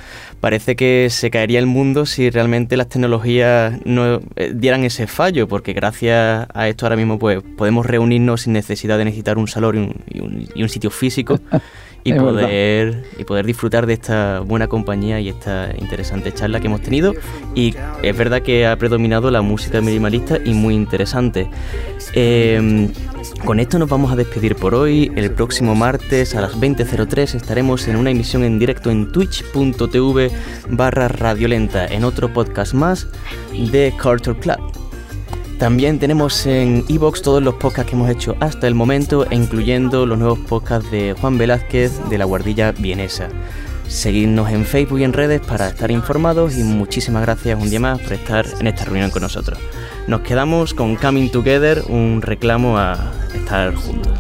parece que se caería el mundo si realmente las tecnologías no eh, dieran ese fallo, porque gracias a esto ahora mismo pues, podemos reunirnos sin necesidad de necesitar un salón y un, y un sitio físico. y poder, y poder disfrutar de esta buena compañía y esta interesante charla que hemos tenido. Y es verdad que ha predominado la música minimalista y muy interesante. Em, con esto nos vamos a despedir por hoy. El próximo martes a las 20.03 estaremos en una emisión en directo en twitch.tv barra radiolenta en otro podcast más de Carter Club. También tenemos en Evox todos los podcasts que hemos hecho hasta el momento, incluyendo los nuevos podcasts de Juan Velázquez de la Guardilla Vienesa. Seguidnos en Facebook y en redes para estar informados y muchísimas gracias un día más por estar en esta reunión con nosotros. Nos quedamos con Coming Together, un reclamo a estar juntos.